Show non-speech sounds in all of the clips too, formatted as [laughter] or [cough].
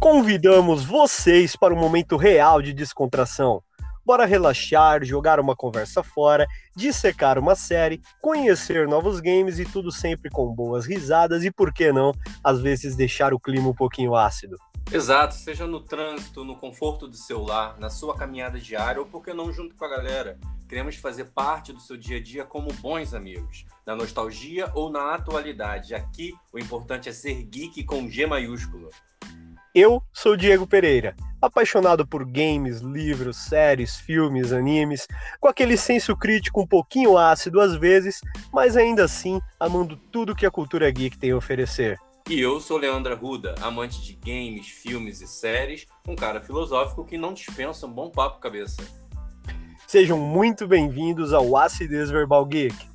Convidamos vocês para um momento real de descontração. Bora relaxar, jogar uma conversa fora, dissecar uma série, conhecer novos games e tudo sempre com boas risadas e, por que não, às vezes deixar o clima um pouquinho ácido. Exato, seja no trânsito, no conforto do seu lar, na sua caminhada diária ou, por que não, junto com a galera. Queremos fazer parte do seu dia a dia como bons amigos, na nostalgia ou na atualidade. Aqui, o importante é ser geek com G maiúsculo. Eu sou Diego Pereira, apaixonado por games, livros, séries, filmes, animes, com aquele senso crítico um pouquinho ácido às vezes, mas ainda assim amando tudo que a cultura geek tem a oferecer. E eu sou Leandra Ruda, amante de games, filmes e séries, um cara filosófico que não dispensa um bom papo cabeça. Sejam muito bem-vindos ao Acidez Verbal Geek.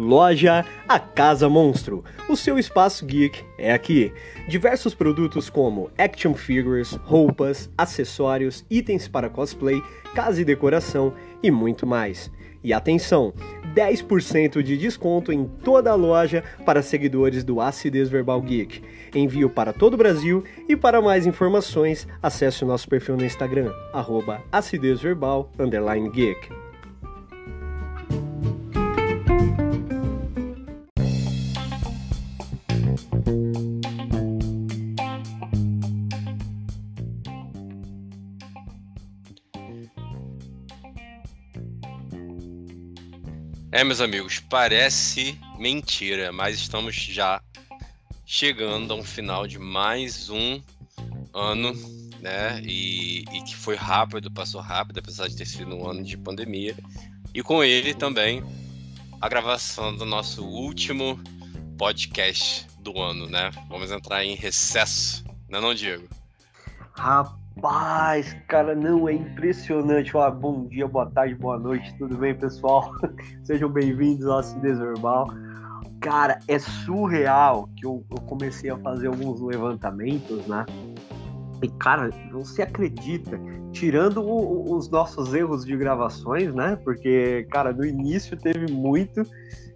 Loja A Casa Monstro. O seu espaço geek é aqui. Diversos produtos como action figures, roupas, acessórios, itens para cosplay, casa e decoração e muito mais. E atenção, 10% de desconto em toda a loja para seguidores do Acidez Verbal Geek. Envio para todo o Brasil e para mais informações, acesse o nosso perfil no Instagram, arroba acidezverbal, É, meus amigos, parece mentira, mas estamos já chegando a um final de mais um ano, né? E, e, que foi rápido, passou rápido, apesar de ter sido um ano de pandemia. E com ele também a gravação do nosso último podcast do ano, né? Vamos entrar em recesso, não é não, Diego? Rapaz Rapaz, cara, não é impressionante. Olá, bom dia, boa tarde, boa noite, tudo bem, pessoal? [laughs] Sejam bem-vindos ao Acidez Verbal. Cara, é surreal que eu, eu, comecei a fazer alguns levantamentos, né? E, cara, você acredita, tirando o, os nossos erros de gravações, né? Porque, cara, no início teve muito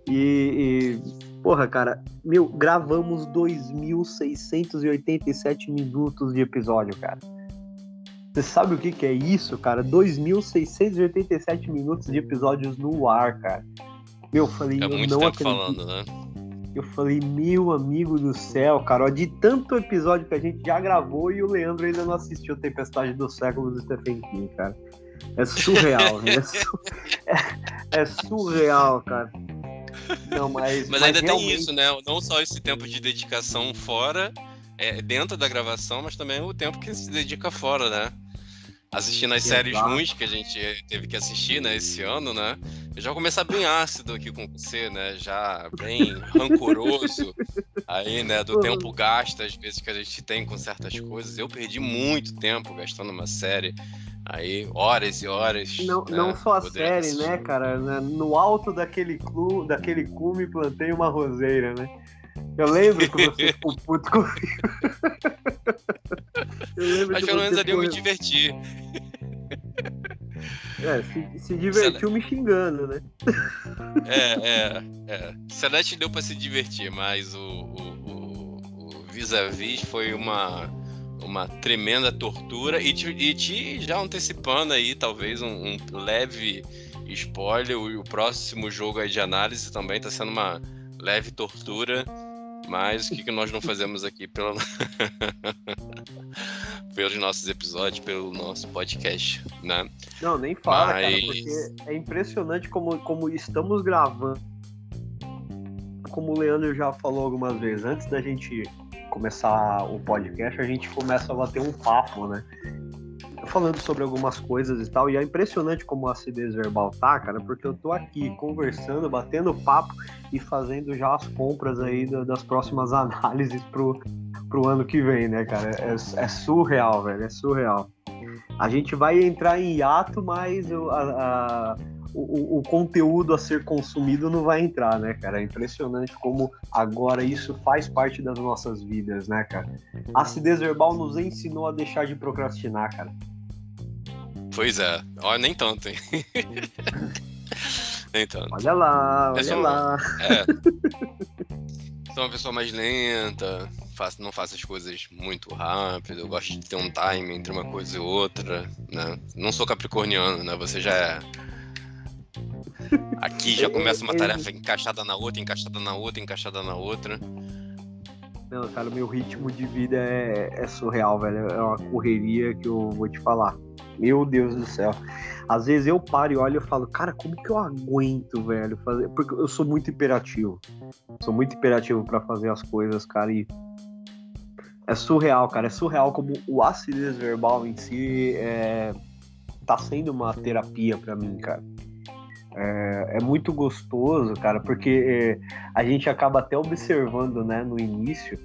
e, e porra, cara, meu, gravamos 2.687 minutos de episódio, cara. Você sabe o que, que é isso, cara? 2.687 minutos de episódios no ar, cara. Meu, eu falei, é eu muito não tempo acredito. falando, né? Eu falei, meu amigo do céu, cara, ó, de tanto episódio que a gente já gravou e o Leandro ainda não assistiu Tempestade do Século do Stephen King, cara. É surreal, né? [laughs] é, su... é, é, surreal, cara. Não, mas, mas, mas ainda realmente... tem isso, né? Não só esse tempo de dedicação fora, é, dentro da gravação, mas também o tempo que se dedica fora, né? Assistindo as séries ruins que a gente teve que assistir, né, esse ano, né? Eu já vou começar bem ácido aqui com você, né? Já bem [laughs] rancoroso aí, né? Do tempo gasto, às vezes, que a gente tem com certas coisas. Eu perdi muito tempo gastando uma série. Aí, horas e horas. Não, né, não só a série, assistir. né, cara? No alto daquele, clu, daquele cume plantei uma roseira, né? Eu lembro que você ficou puto comigo. [laughs] eu lembro Mas pelo menos ali eu me diverti. É, se, se divertiu me xingando, né? É, é, é. Celeste deu pra se divertir, mas o, o, o, o vis-a-vis foi uma, uma tremenda tortura. E te, e te já antecipando aí, talvez, um, um leve spoiler, o, o próximo jogo aí de análise também tá sendo uma leve tortura. Mas o que, que nós não fazemos aqui pelo... [laughs] pelos nossos episódios, pelo nosso podcast, né? Não, nem fala, Mas... cara, porque é impressionante como, como estamos gravando. Como o Leandro já falou algumas vezes, antes da gente começar o podcast, a gente começa a bater um papo, né? Falando sobre algumas coisas e tal, e é impressionante como a acidez verbal tá, cara, porque eu tô aqui conversando, batendo papo e fazendo já as compras aí das próximas [laughs] análises pro, pro ano que vem, né, cara? É, é surreal, velho, é surreal. A gente vai entrar em hiato, mas o, a, a, o, o, conteúdo a ser consumido não vai entrar, né, cara? É impressionante como agora isso faz parte das nossas vidas, né, cara? A acidez verbal nos ensinou a deixar de procrastinar, cara. Pois é, olha, nem tanto, hein? [laughs] nem tanto. Olha lá, olha sou, lá. É, sou uma pessoa mais lenta, faço, não faço as coisas muito rápido, eu gosto de ter um time entre uma coisa e outra, né? Não sou capricorniano, né? Você já é. Aqui já começa uma tarefa encaixada na outra, encaixada na outra, encaixada na outra. Não, cara, meu ritmo de vida é, é surreal, velho. É uma correria que eu vou te falar. Meu Deus do céu. Às vezes eu paro e olho e falo, cara, como que eu aguento, velho, fazer? Porque eu sou muito imperativo. Sou muito imperativo para fazer as coisas, cara, e é surreal, cara. É surreal como o acidez verbal em si é... tá sendo uma terapia para mim, cara. É, é, muito gostoso, cara, porque é, a gente acaba até observando, né, no início,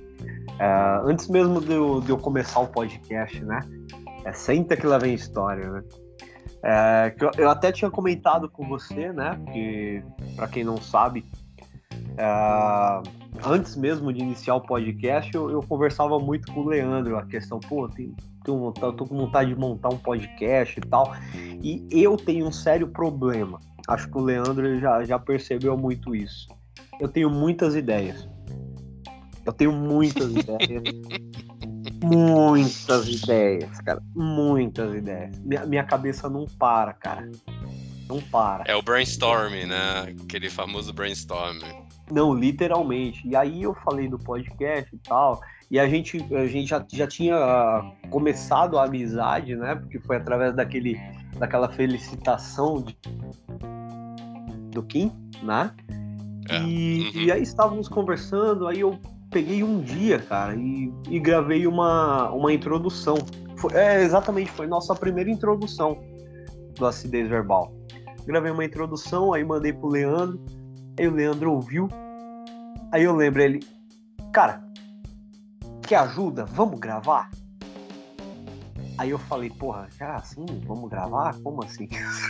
é, antes mesmo de eu, de eu, começar o podcast, né, é, senta que lá vem história, né? É, eu, até tinha comentado com você, né? Que, para quem não sabe, é, antes mesmo de iniciar o podcast, eu, eu, conversava muito com o Leandro, a questão, pô, tem, tô, tô com vontade de montar um podcast e tal. E eu tenho um sério problema. Acho que o Leandro já, já percebeu muito isso. Eu tenho muitas ideias. Eu tenho muitas [laughs] ideias. Muitas ideias, cara. Muitas ideias. Minha, minha cabeça não para, cara. Não para. É o brainstorm, né? Aquele famoso brainstorm. Não, literalmente. E aí eu falei do podcast e tal. E a gente, a gente já, já tinha começado a amizade, né? Porque foi através daquele, daquela felicitação de, do Kim, né? É. E, uhum. e aí estávamos conversando, aí eu peguei um dia, cara, e, e gravei uma, uma introdução. Foi, é, exatamente, foi nossa primeira introdução do acidez verbal. Gravei uma introdução, aí mandei pro Leandro, aí o Leandro ouviu, aí eu lembro ele, cara, quer ajuda? Vamos gravar? Aí eu falei, porra, já assim, vamos gravar? Como assim?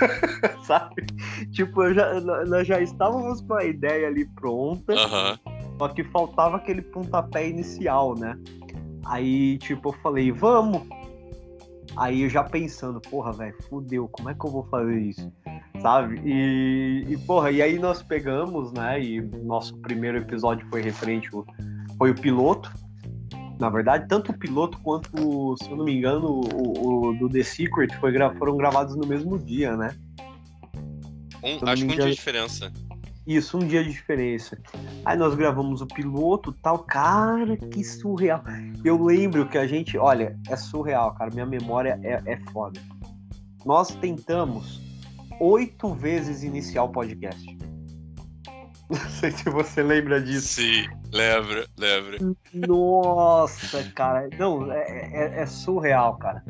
[laughs] Sabe? Tipo, já, nós já estávamos com a ideia ali pronta. Uhum. Só que faltava aquele pontapé inicial, né? Aí, tipo, eu falei, vamos. Aí eu já pensando, porra, velho, fudeu, como é que eu vou fazer isso? Sabe? E, e, porra, e aí nós pegamos, né? E nosso primeiro episódio foi referente, foi o piloto. Na verdade, tanto o piloto quanto, se eu não me engano, o, o do The Secret foi, foram gravados no mesmo dia, né? Um, acho que um dia de diferença. Isso, um dia de diferença. Aí nós gravamos o piloto tal. Cara, que surreal. Eu lembro que a gente. Olha, é surreal, cara. Minha memória é, é foda. Nós tentamos oito vezes iniciar o podcast. [laughs] Não sei se você lembra disso. Sim, lembro, lembro. Nossa, cara. Não, é, é, é surreal, cara.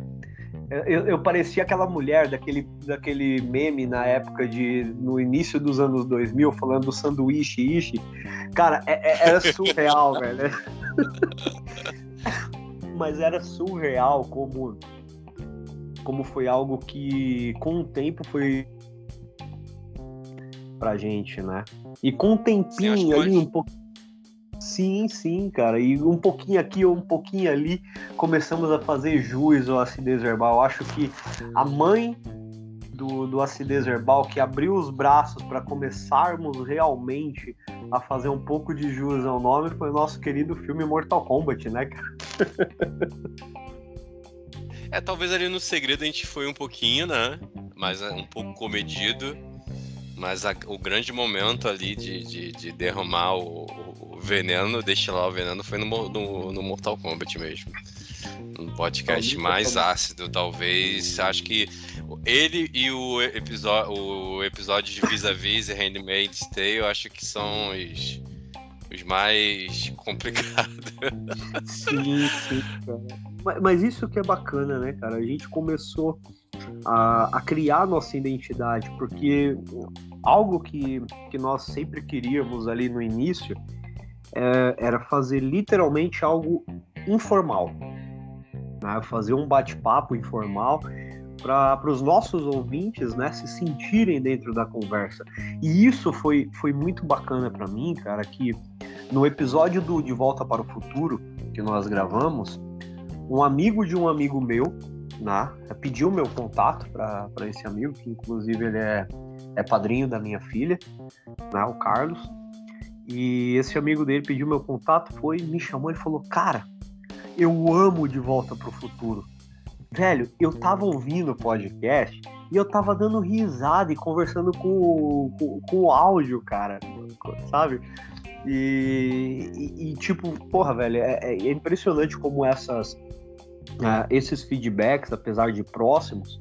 Eu, eu, parecia aquela mulher daquele, daquele meme na época de. no início dos anos 2000, falando do sanduíche ishi. Cara, é, é, era surreal, [laughs] velho. Mas era surreal como. como foi algo que, com o tempo, foi. pra gente, né? E com um tempinho ali, um pouco Sim, sim, cara. E um pouquinho aqui ou um pouquinho ali, começamos a fazer jus ao acidez verbal. Acho que a mãe do, do acidez verbal que abriu os braços para começarmos realmente a fazer um pouco de jus ao nome foi o nosso querido filme Mortal Kombat, né, cara? É, talvez ali no segredo a gente foi um pouquinho, né? Mas é um pouco comedido. Mas a, o grande momento ali de, de, de derramar o, o, veneno, destilar o veneno, foi no, no, no Mortal Kombat mesmo. Um podcast mais ácido, talvez. Acho que ele e o, episódio, o episódio de Vis-a-Vis -vis e Handmaid's Tale, eu acho que são os, os mais complicados. Sim, sim, cara. Mas, mas isso que é bacana, né, cara? A gente começou a, a criar nossa identidade, porque algo que, que nós sempre queríamos ali no início é, era fazer literalmente algo informal, né? fazer um bate-papo informal para os nossos ouvintes né, se sentirem dentro da conversa. E isso foi, foi muito bacana para mim, cara, que no episódio do De Volta para o Futuro que nós gravamos, um amigo de um amigo meu né, pediu meu contato para esse amigo, que inclusive ele é, é padrinho da minha filha, né, o Carlos. E esse amigo dele pediu meu contato, foi, me chamou e falou: Cara, eu amo De Volta para o Futuro. Velho, eu tava ouvindo o podcast e eu tava dando risada e conversando com, com, com o áudio, cara, sabe? E, e, e, tipo, porra, velho, é, é impressionante como essas, uh, esses feedbacks, apesar de próximos,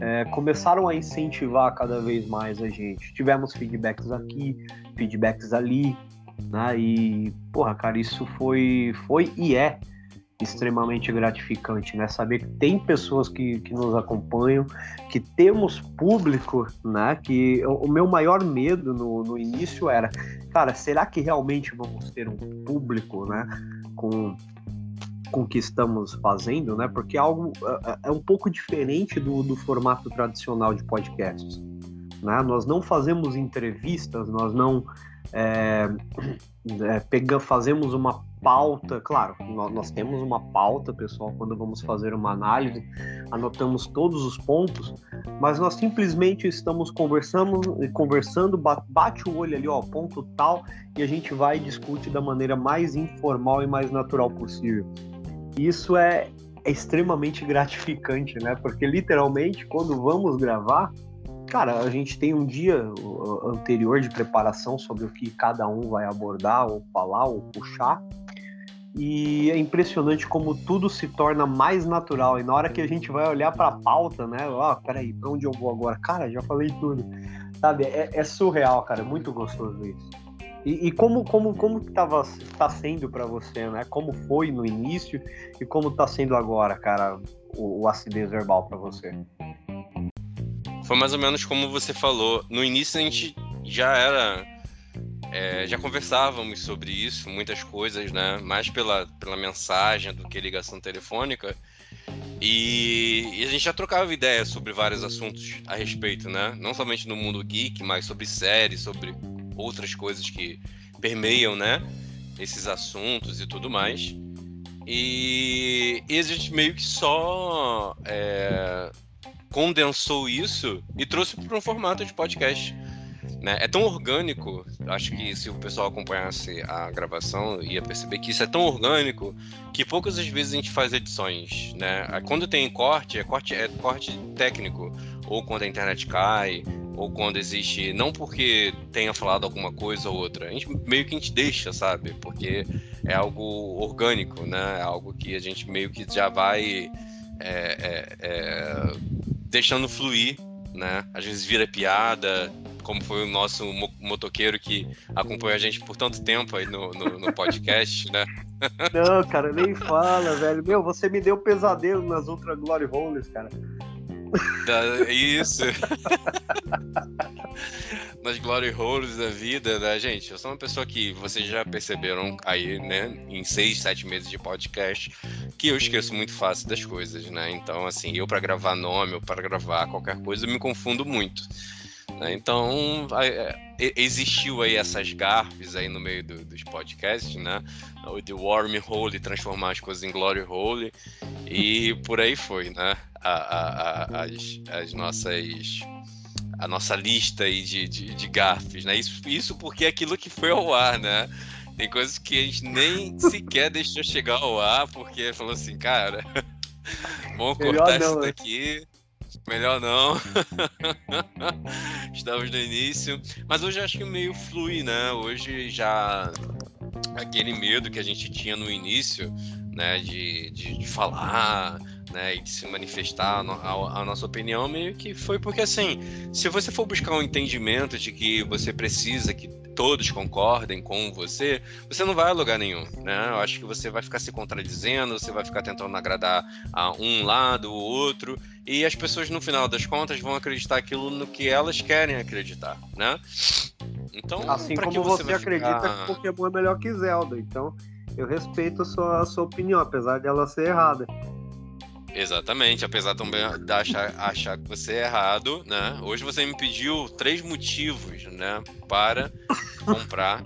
é, começaram a incentivar cada vez mais a gente. Tivemos feedbacks aqui, feedbacks ali, né? E, porra, cara, isso foi, foi e é extremamente gratificante, né? Saber que tem pessoas que, que nos acompanham, que temos público, né? Que o, o meu maior medo no, no início era, cara, será que realmente vamos ter um público, né? Com com o que estamos fazendo, né? Porque é algo é, é, é um pouco diferente do, do formato tradicional de podcasts. Né? Nós não fazemos entrevistas, nós não é, é, fazemos uma pauta, claro, nós, nós, temos uma pauta, pessoal, quando vamos fazer uma análise, anotamos todos os pontos, mas nós simplesmente estamos conversando, conversando, bate o olho ali, ó, ponto tal, e a gente vai e discute da maneira mais informal e mais natural possível. Isso é, é extremamente gratificante, né? Porque literalmente, quando vamos gravar, Cara, a gente tem um dia anterior de preparação sobre o que cada um vai abordar, ou falar, ou puxar. E é impressionante como tudo se torna mais natural. E na hora que a gente vai olhar para a pauta, né? Ó, oh, peraí, para onde eu vou agora? Cara, já falei tudo. Sabe? É, é surreal, cara. É muito gostoso isso. E, e, como como como tava tá sendo para você, né? Como foi no início e como tá sendo agora, cara, o, o acidez verbal para você? foi mais ou menos como você falou. No início a gente já era. É, já conversávamos sobre isso, muitas coisas, né? Mais pela, pela mensagem do que ligação telefônica. E, e, a gente já trocava ideias sobre vários assuntos a respeito, né? Não somente no mundo geek, mas sobre séries, sobre outras coisas que permeiam, né? Esses assuntos e tudo mais. E, e a gente meio que só é, condensou isso e trouxe para um formato de podcast. Né? É tão orgânico, acho que se o pessoal acompanhasse a gravação ia perceber que isso é tão orgânico que poucas vezes a gente faz edições, né? Quando tem corte, é corte, é corte técnico, ou quando a internet cai, ou quando existe, não porque tenha falado alguma coisa ou outra, a gente meio que a gente deixa, sabe? Porque é algo orgânico, né? É algo que a gente meio que já vai é, é, é deixando fluir, né? Às vezes vira piada, como foi o nosso motoqueiro que acompanhou a gente por tanto tempo aí no, no, no podcast, né? [laughs] Não, cara, nem fala, velho. Meu, você me deu pesadelo nas Ultra Glory Holes, cara. Da, isso. [laughs] Nas glory holes da vida, né, gente? Eu sou uma pessoa que vocês já perceberam aí, né, em seis, sete meses de podcast, que eu esqueço muito fácil das coisas, né? Então, assim, eu para gravar nome ou para gravar qualquer coisa, eu me confundo muito. Né? Então, é, existiu aí essas gafes aí no meio do, dos podcasts, né? O The Worm Hole transformar as coisas em Glory Hole e por aí foi, né? A, a, a, as, as nossas a nossa lista aí de, de, de gafes, né? Isso, isso porque é aquilo que foi ao ar, né? Tem coisas que a gente nem sequer deixou chegar ao ar, porque falou assim, cara, [laughs] vamos cortar não, isso né? daqui. Melhor não. [laughs] Estamos no início. Mas hoje acho que meio flui, né? Hoje já aquele medo que a gente tinha no início, né? De, de, de falar, né, e de se manifestar a, a, a, nossa opinião, meio que foi porque assim, se você for buscar um entendimento de que você precisa que todos concordem com você, você não vai a lugar nenhum, né? Eu acho que você vai ficar se contradizendo, você vai ficar tentando agradar a um lado, o outro, e as pessoas no final das contas vão acreditar aquilo no que elas querem acreditar, né? Então, assim como você, você acredita ficar... que Pokémon é melhor que Zelda, então eu respeito a sua, a sua opinião, apesar dela ser errada. Exatamente, apesar também de achar, achar que você é errado, né? Hoje você me pediu três motivos, né, para comprar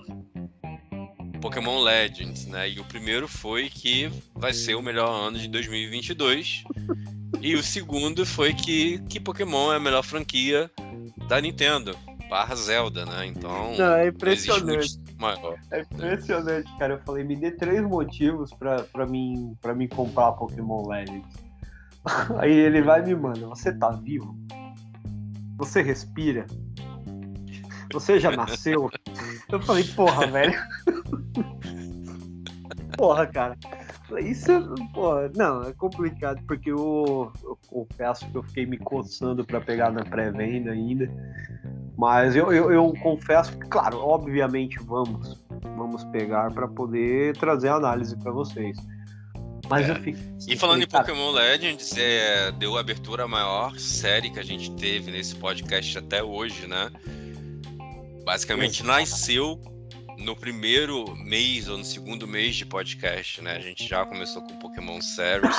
Pokémon Legends, né? E o primeiro foi que vai ser o melhor ano de 2022 E o segundo foi que, que Pokémon é a melhor franquia da Nintendo, barra Zelda, né? Então. Não, é impressionante. É impressionante, cara. Eu falei, me dê três motivos pra, pra, mim, pra mim comprar Pokémon Legends. [laughs] Aí ele vai me manda, você tá vivo? Você respira? Você já nasceu? Eu falei, porra, velho. [laughs] porra, cara. Isso, porra, não, é complicado, porque eu, eu confesso que eu fiquei me coçando para pegar na pré-venda ainda. Mas eu, eu, eu, confesso que, claro, obviamente vamos, vamos pegar para poder trazer a análise para vocês. Mas é. eu fico. E falando em Pokémon Legends, é, deu abertura à maior série que a gente teve nesse podcast até hoje, né? Basicamente nasceu no primeiro mês ou no segundo mês de podcast, né? A gente já começou com Pokémon Series.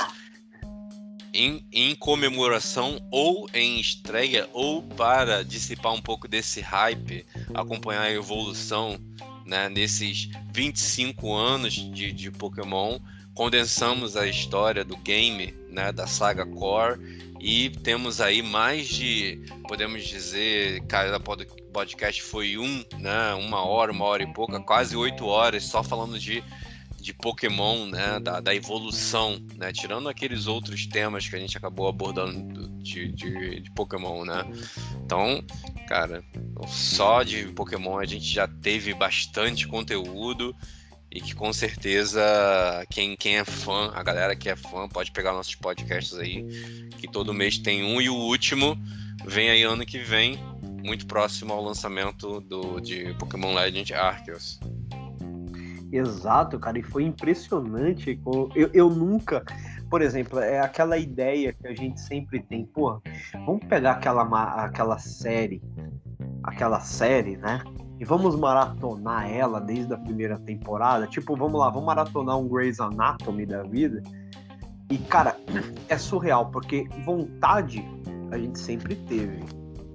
Em, em, comemoração ou em estreia ou para dissipar um pouco desse hype, acompanhar a evolução né, nesses 25 anos de, de Pokémon, condensamos a história do game, né, da saga Core e temos aí mais de, podemos dizer, cada podcast foi um, né, uma hora, uma hora e pouca, quase oito horas só falando de, de Pokémon, né, da, da evolução, né, tirando aqueles outros temas que a gente acabou abordando de, de, de Pokémon, né. Então, cara, só de Pokémon a gente já teve bastante conteúdo e que com certeza quem, quem é fã, a galera que é fã, pode pegar nossos podcasts aí, que todo mês tem um e o último vem aí ano que vem, muito próximo ao lançamento do, de Pokémon Legend Arceus. Exato, cara, e foi impressionante. Eu, eu nunca, por exemplo, é aquela ideia que a gente sempre tem, pô, vamos pegar aquela, aquela série, aquela série, né? E vamos maratonar ela desde a primeira temporada. Tipo, vamos lá, vamos maratonar um Grey's Anatomy da vida. E, cara, é surreal, porque vontade a gente sempre teve,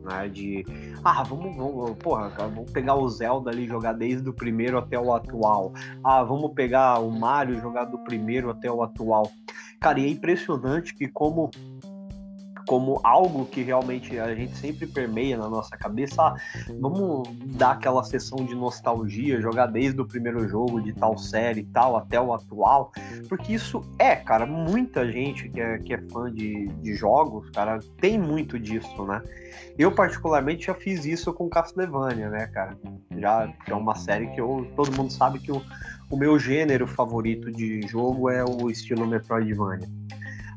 né? De, ah, vamos, vamos porra, cara, vamos pegar o Zelda ali jogar desde o primeiro até o atual. Ah, vamos pegar o Mario jogar do primeiro até o atual. Cara, e é impressionante que como como algo que realmente a gente sempre permeia na nossa cabeça. Ah, vamos dar aquela sessão de nostalgia, jogar desde o primeiro jogo de tal série e tal até o atual, porque isso é, cara, muita gente que é, que é fã de, de jogos, cara, tem muito disso, né? Eu, particularmente, já fiz isso com Castlevania, né, cara? Já é uma série que eu, todo mundo sabe que o, o meu gênero favorito de jogo é o estilo Metroidvania.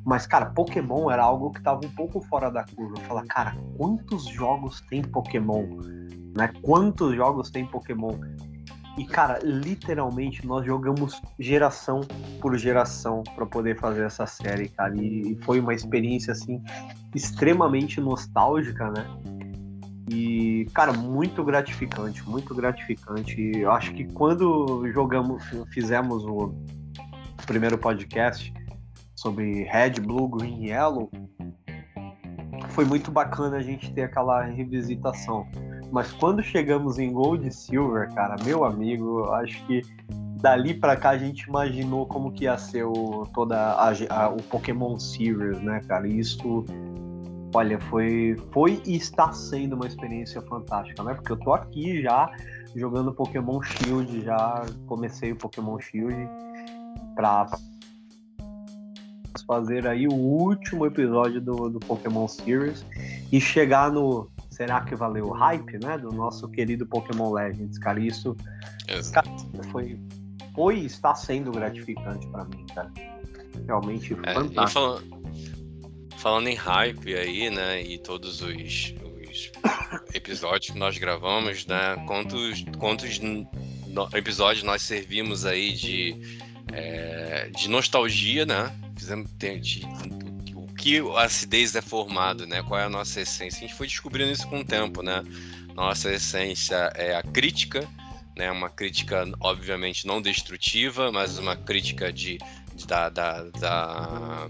Mas, cara, Pokémon era algo que tava um pouco fora da curva. Falar, cara, quantos jogos tem Pokémon? Né? Quantos jogos tem Pokémon? E, cara, literalmente nós jogamos geração por geração para poder fazer essa série, cara. E foi uma experiência, assim, extremamente nostálgica, né? E, cara, muito gratificante, muito gratificante. Eu acho que quando jogamos, fizemos o primeiro podcast, sobre Red, Blue, Green, Yellow, foi muito bacana a gente ter aquela revisitação. Mas quando chegamos em Gold e Silver, cara, meu amigo, acho que dali para cá a gente imaginou como que ia ser o, toda a, a, o Pokémon Series, né, cara? Isso, olha, foi, foi e está sendo uma experiência fantástica, né? Porque eu tô aqui já jogando Pokémon Shield, já comecei o Pokémon Shield para fazer aí o último episódio do, do Pokémon Series e chegar no será que valeu o hype, né, do nosso querido Pokémon Legends, cara, isso cara, foi foi e está sendo gratificante para mim, cara. Realmente é, fantástico. Falando, falando, em hype aí, né, e todos os, os episódios que nós gravamos, né, quantos quantos no, episódios nós servimos aí de é, de nostalgia, né? Fizemos o que a acidez é formado, né? Qual é a nossa essência? A gente foi descobrindo isso com o tempo, né? Nossa essência é a crítica, né? Uma crítica, obviamente, não destrutiva, mas uma crítica de, de, da, da, da,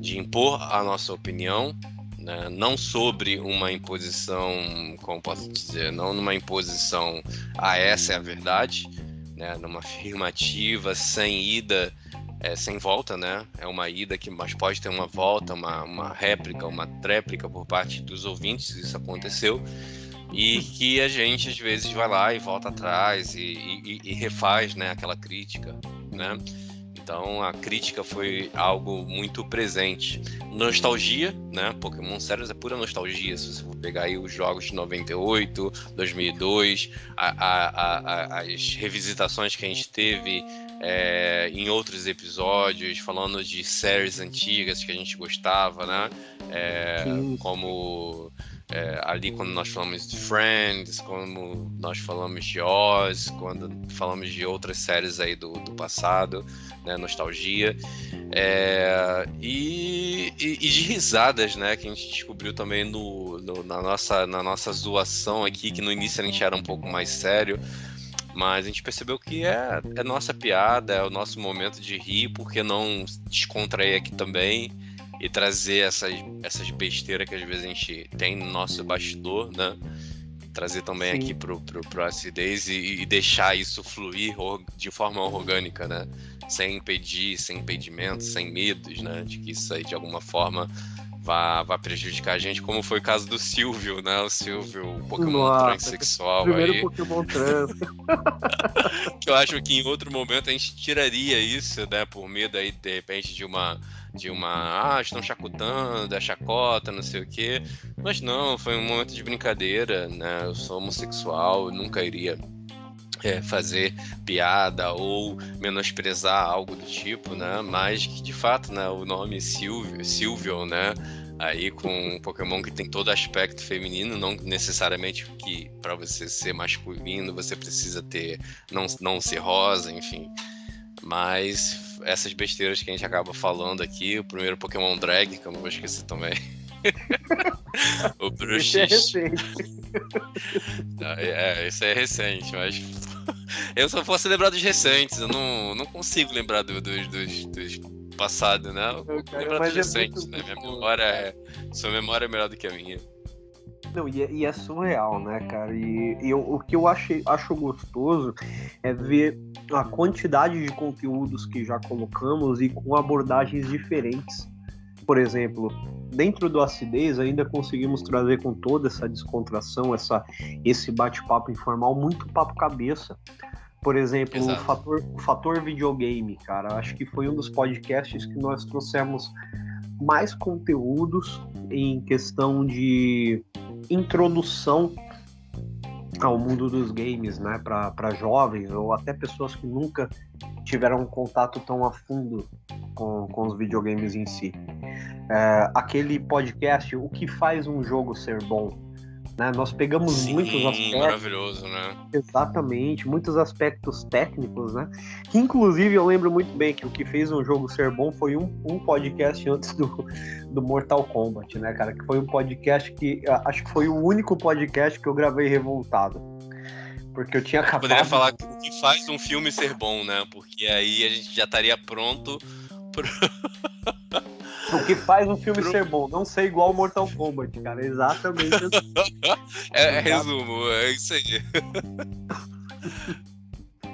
de impor a nossa opinião, né? não sobre uma imposição, como posso dizer, não numa imposição, ah, essa é a verdade, né? numa afirmativa, sem ida é, sem volta, né? É uma ida que mas pode ter uma volta, uma, uma réplica, uma tréplica por parte dos ouvintes, isso aconteceu. E que a gente às vezes vai lá e volta atrás e, e, e refaz né, aquela crítica, né? Então a crítica foi algo muito presente. Nostalgia, né? Pokémon Series é pura nostalgia. Se você for pegar aí os jogos de 98, 2002, a, a, a, as revisitações que a gente teve é, em outros episódios, falando de séries antigas que a gente gostava, né? É, como é, ali quando nós falamos de Friends, quando nós falamos de Oz, quando falamos de outras séries aí do, do passado, né, nostalgia, é, e, e, e, de risadas, né, que a gente descobriu também no, no, na, nossa, na nossa zoação aqui, que no início a gente era um pouco mais sério, mas a gente percebeu que é, é nossa piada, é o nosso momento de rir, porque não descontrair aqui também e trazer essas, essas besteiras que às vezes a gente tem no nosso bastidor, né? Trazer também Sim. aqui pro, pro, pro acidez e, e, deixar isso fluir de forma orgânica, né? Sem impedir, sem impedimentos, sem medos, né? De que isso aí de alguma forma vá, vá prejudicar a gente, como foi o caso do Silvio, né? O Silvio, o Pokémon Nossa, transexual primeiro aí. Pokémon trans. [laughs] eu acho que em outro momento a gente tiraria isso, né? Por medo aí, de repente, de uma de uma, ah, estão chacotando, é chacota, não sei o quê. Mas não, foi um momento de brincadeira, né? Eu sou homossexual, nunca iria é, fazer piada ou menosprezar algo do tipo, né? Mas que de fato, né, o nome Silvio, Silvio, né? Aí com um Pokémon que tem todo aspecto feminino, não necessariamente que para você ser masculino você precisa ter não não ser rosa, enfim. Mas essas besteiras que a gente acaba falando aqui, o primeiro Pokémon Drag, que eu não vou esquecer também. [laughs] o Bruxo. é recente. é, isso é recente, mas [laughs] eu só posso lembrar dos recentes, eu não, não consigo lembrar do, dos, dos, dos passados, né? Eu lembrar dos é recentes, né? Minha memória é. Sua memória é melhor do que a minha. Não, e é, e é surreal, né, cara? E, e eu, o que eu achei, acho gostoso é ver a quantidade de conteúdos que já colocamos e com abordagens diferentes. Por exemplo, dentro do acidez ainda conseguimos trazer com toda essa descontração, essa, esse bate-papo informal, muito papo cabeça. Por exemplo, o fator, o fator videogame, cara. Acho que foi um dos podcasts que nós trouxemos mais conteúdos em questão de introdução ao mundo dos games, né, para jovens ou até pessoas que nunca tiveram um contato tão a fundo com, com os videogames em si. É, aquele podcast, o que faz um jogo ser bom? Né? Nós pegamos Sim, muitos aspectos. Maravilhoso, né? Exatamente, muitos aspectos técnicos, né? Que inclusive eu lembro muito bem que o que fez um jogo ser bom foi um, um podcast [laughs] antes do, do Mortal Kombat, né, cara? Que foi um podcast que acho que foi o único podcast que eu gravei revoltado. Porque eu tinha acabado. Poderia falar o que faz um filme ser bom, né? Porque aí a gente já estaria pronto pro. O que faz um filme Pro... ser bom, não ser igual Mortal Kombat, cara. Exatamente assim. [laughs] é, é resumo, é isso aí.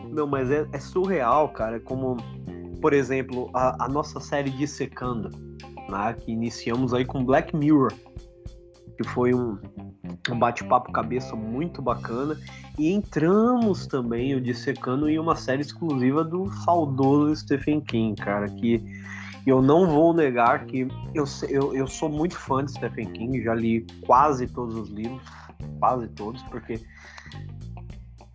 [laughs] não, mas é, é, surreal, cara. Como, por exemplo, a, a nossa série Dissecando, né, que iniciamos aí com Black Mirror, que foi um, um bate-papo cabeça muito bacana. E entramos também, o Dissecando, em uma série exclusiva do saudoso Stephen King, cara, que eu não vou negar que eu, eu, eu sou muito fã de Stephen King, já li quase todos os livros, quase todos, porque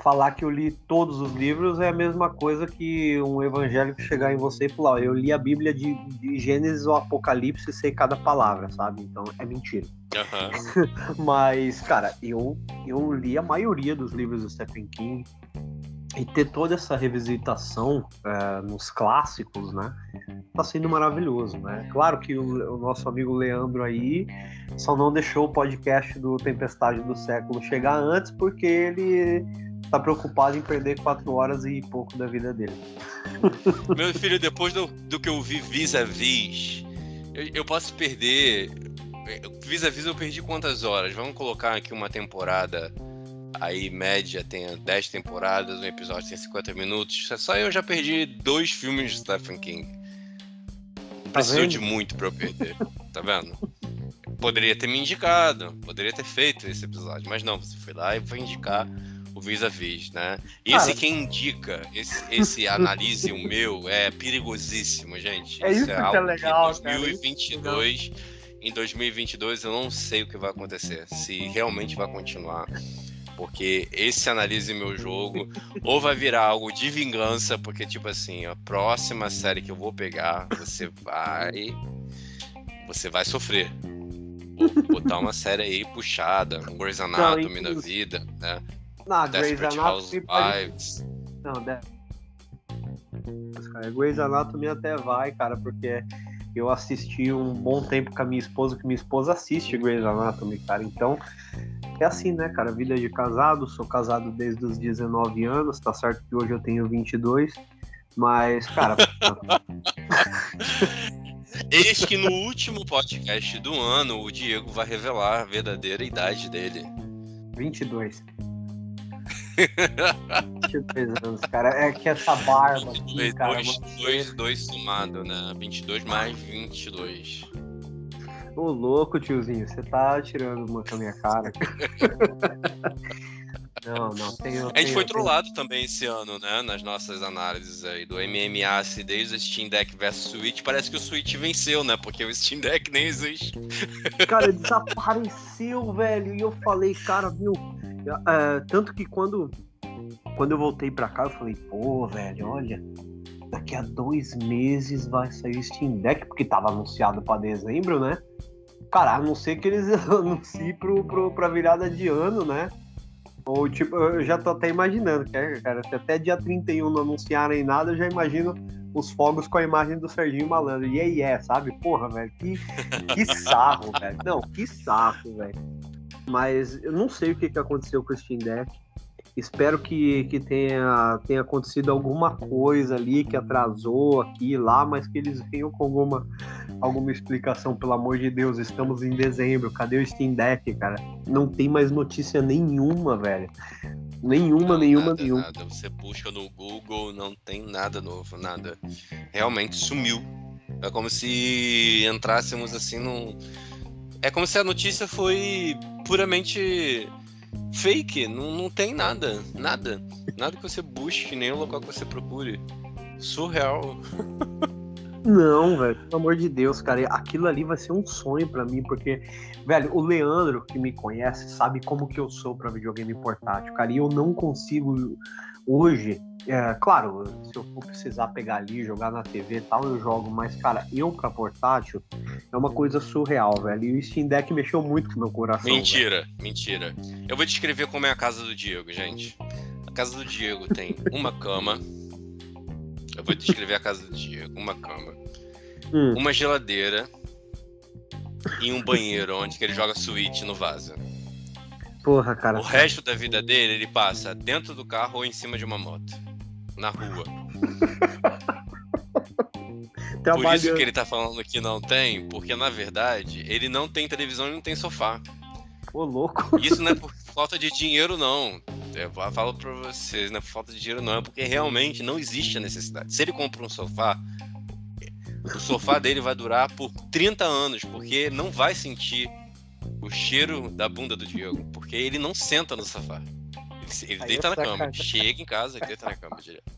falar que eu li todos os livros é a mesma coisa que um evangélico chegar em você e falar: eu li a Bíblia de, de Gênesis ao Apocalipse e sei cada palavra, sabe? Então é mentira. Uhum. [laughs] Mas, cara, eu, eu li a maioria dos livros do Stephen King e ter toda essa revisitação é, nos clássicos, né? Tá sendo maravilhoso, né? Claro que o, o, nosso amigo Leandro aí só não deixou o podcast do Tempestade do Século chegar antes porque ele tá preocupado em perder quatro horas e pouco da vida dele. [laughs] Meu filho, depois do, do que eu vi vis-a-vis, eu, eu posso perder. Vis-a-vis eu perdi quantas horas? Vamos colocar aqui uma temporada aí média tenha 10 temporadas, um episódio tem 50 minutos. Só eu já perdi dois filmes de Stephen King. precisou vendo? de muito pra eu perder. Tá vendo? Poderia ter me indicado, poderia ter feito esse episódio, mas não, você foi lá e foi indicar o vis-a-vis, né? E esse quem indica, esse, esse [laughs] analise o meu, é perigosíssimo, gente. É isso, isso é que é legal. Em 2022, cara, em 2022 eu não sei o que vai acontecer, se realmente vai continuar. Porque esse analise meu jogo ou vai virar algo de vingança, porque tipo assim, a próxima série que eu vou pegar, você vai você vai sofrer. Vou botar uma série aí puxada, um Grey's Anatomy vida, né? Não, Grey's Anatomy. Não, de... cara, Grey's Anatomy até vai, cara, porque eu assisti um bom tempo com a minha esposa, que minha esposa assiste Grey's Anatomy, cara. Então, é assim, né, cara? Vida de casado, sou casado desde os 19 anos, tá certo que hoje eu tenho 22, mas, cara. [laughs] Eis que no último podcast do ano, o Diego vai revelar a verdadeira idade dele. 22. 23 anos, cara. É que essa barba aqui, 22, cara. 22, 2 somado, né? 22 mais 22. Ô, louco, tiozinho. Você tá tirando uma com a minha cara. [laughs] Não, não, tenho, A gente foi trollado tenho... também esse ano, né? Nas nossas análises aí do MMA acidez do Steam Deck versus Switch. Parece que o Switch venceu, né? Porque o Steam Deck nem existe. Cara, desapareceu, velho. E eu falei, cara, viu? É, tanto que quando, quando eu voltei pra cá, eu falei, pô, velho, olha, daqui a dois meses vai sair o Steam Deck, porque tava anunciado pra dezembro, né? Cara, a não ser que eles [laughs] anunciem pro, pro, pra virada de ano, né? Ou tipo, eu já tô até imaginando, que, cara, se até dia 31 não anunciarem nada, eu já imagino os fogos com a imagem do Serginho Malandro. E aí é, sabe? Porra, velho, que, que [laughs] sarro, velho. Não, que sarro, velho. Mas eu não sei o que, que aconteceu com o Steam Deck. Espero que, que tenha, tenha acontecido alguma coisa ali que atrasou aqui e lá, mas que eles venham com alguma, alguma explicação, pelo amor de Deus. Estamos em dezembro, cadê o Steam Deck, cara? Não tem mais notícia nenhuma, velho. Nenhuma, não, nenhuma, nada, nenhuma. Nada. Você busca no Google, não tem nada novo, nada. Realmente sumiu. É como se entrássemos assim num. É como se a notícia foi puramente fake, não, não tem nada, nada. Nada que você busque, nem o local que você procure. Surreal. Não, velho, pelo amor de Deus, cara, aquilo ali vai ser um sonho para mim, porque, velho, o Leandro, que me conhece, sabe como que eu sou para videogame portátil, cara, e eu não consigo hoje é, claro, se eu for precisar pegar ali, jogar na TV e tal, eu jogo, mas, cara, eu pra portátil é uma coisa surreal, velho. E o Steam Deck mexeu muito com o meu coração. Mentira, velho. mentira. Eu vou descrever como é a casa do Diego, gente. A casa do Diego tem uma cama. Eu vou descrever a casa do Diego: uma cama, hum. uma geladeira e um banheiro onde ele joga Switch no vaso. Porra, cara. O resto da vida dele, ele passa dentro do carro ou em cima de uma moto na rua. Por isso que ele tá falando que não tem, porque na verdade ele não tem televisão e não tem sofá. Ô, louco. Isso não é por falta de dinheiro, não. Eu falo pra vocês, não é por falta de dinheiro, não. É porque realmente não existe a necessidade. Se ele compra um sofá, o sofá dele vai durar por 30 anos, porque não vai sentir o cheiro da bunda do Diego, porque ele não senta no sofá. Ele, deita na cama. Chega em casa e deita na cama direto.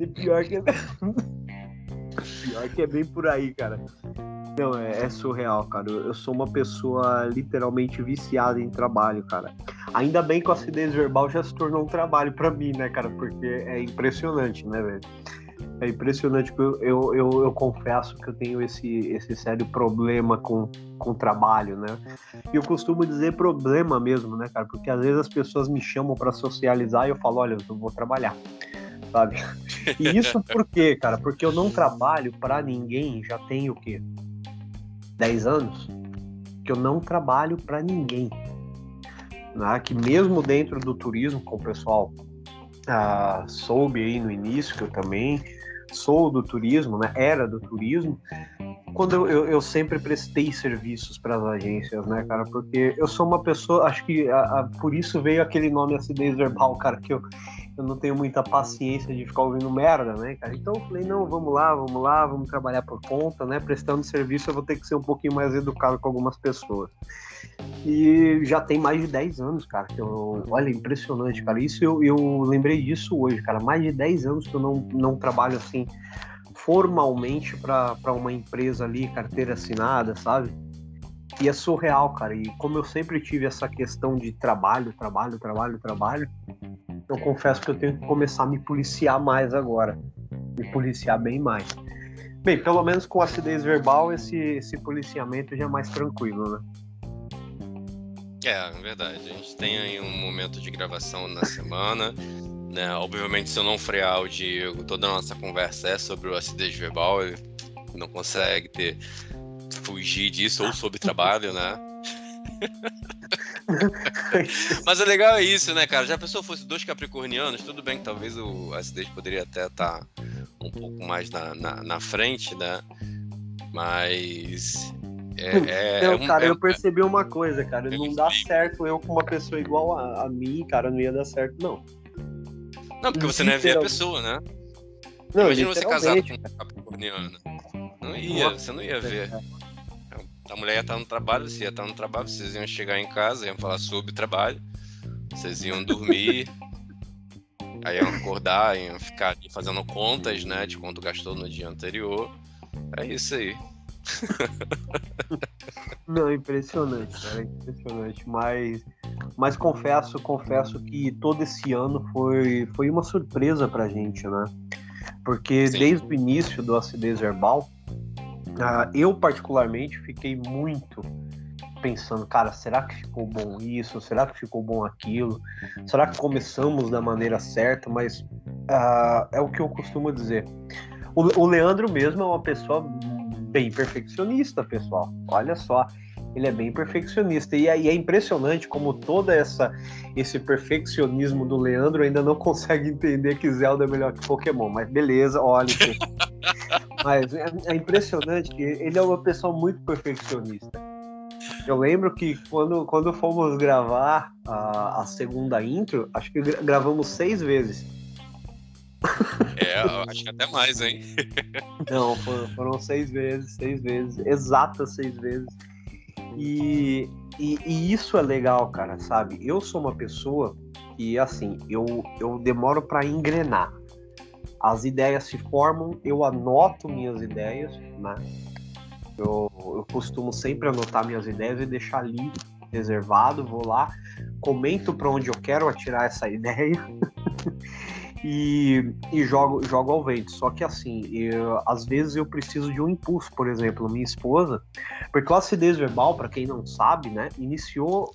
e pior que é... [laughs] pior que é bem por aí, cara. Não, é, é, surreal, cara. Eu sou uma pessoa literalmente viciada em trabalho, cara. Ainda bem que a acidez verbal já se tornou um trabalho para mim, né, cara? Porque é impressionante, né, velho? É impressionante que eu, eu, eu, eu, confesso que eu tenho esse, esse sério problema com, com trabalho, né? E eu costumo dizer problema mesmo, né, cara? Porque às vezes as pessoas me chamam para socializar e eu falo, olha, eu vou trabalhar, sabe? E isso por quê, cara? Porque eu não trabalho para ninguém já tem o quê? 10 anos? Que eu não trabalho para ninguém. Né? Que mesmo dentro do turismo, com o pessoal ah, soube aí no início, que eu também sou do turismo, né? Era do turismo. Quando eu, eu, eu sempre prestei serviços para as agências, né, cara? Porque eu sou uma pessoa, acho que a, a, por isso veio aquele nome acidez verbal, cara, que eu, eu não tenho muita paciência de ficar ouvindo merda, né, cara? Então eu falei, não, vamos lá, vamos lá, vamos trabalhar por conta, né? Prestando serviço eu vou ter que ser um pouquinho mais educado com algumas pessoas. E já tem mais de 10 anos, cara, que eu, olha, impressionante, cara. Isso eu, eu lembrei disso hoje, cara. Mais de 10 anos que eu não, não trabalho assim formalmente para uma empresa ali, carteira assinada, sabe? E é surreal, cara. E como eu sempre tive essa questão de trabalho, trabalho, trabalho, trabalho, eu confesso que eu tenho que começar a me policiar mais agora. Me policiar bem mais. Bem, pelo menos com acidez verbal, esse, esse policiamento já é mais tranquilo, né? É, é verdade. A gente tem aí um momento de gravação na semana. [laughs] Né? Obviamente, se eu não frear o Diego, toda a nossa conversa é sobre o acidez verbal. Ele não consegue ter fugir disso ou sobre trabalho, né? [laughs] [laughs] Mas é legal é isso, né, cara? Já a pessoa fosse dois capricornianos, tudo bem que talvez o acidez poderia até estar tá um pouco mais na, na, na frente, né? Mas é, é, não, é cara, é, eu percebi uma coisa, cara. Não dá certo eu com uma pessoa igual a, a, mim, cara, não ia dar certo, não. Não, porque você não ia ver a pessoa, né? Não, Imagina você casado com uma capricorniana. Não ia, você não ia ver. A mulher ia estar no trabalho, você ia estar no trabalho, vocês iam chegar em casa, iam falar sobre trabalho, vocês iam dormir, [laughs] aí iam acordar, iam ficar fazendo contas, né, de quanto gastou no dia anterior. É isso aí. [laughs] Não, impressionante, cara, impressionante. Mas, mas confesso, confesso que todo esse ano foi, foi uma surpresa pra gente, né? Porque Sim. desde o início do acidez verbal, uh, eu particularmente fiquei muito pensando, cara, será que ficou bom isso? Será que ficou bom aquilo? Será que começamos da maneira certa? Mas uh, é o que eu costumo dizer. O, o Leandro mesmo é uma pessoa bem perfeccionista, pessoal. Olha só, ele é bem perfeccionista e aí é impressionante como toda essa esse perfeccionismo do Leandro ainda não [laughs] consegue entender que Zelda é melhor que Pokémon. Mas beleza, olha. [laughs] Mas é, é impressionante que ele é uma pessoa muito perfeccionista. Eu lembro que quando, quando fomos gravar a, a segunda intro, acho que gravamos seis vezes é, acho que até mais, hein? Não, foram, foram, seis vezes, seis vezes, exatas seis vezes. E, e, e, isso é legal, cara, sabe? Eu sou uma pessoa que, assim, eu, eu demoro para engrenar. As ideias se formam, eu anoto minhas ideias, né? Eu, eu costumo sempre anotar minhas ideias e deixar ali reservado, vou lá, comento para onde eu quero atirar essa [laughs] ideia e, e jogo, jogo ao vento. Só que assim, eu, às vezes eu preciso de um impulso, por exemplo, minha esposa, porque o acidez verbal, para quem não sabe, né, iniciou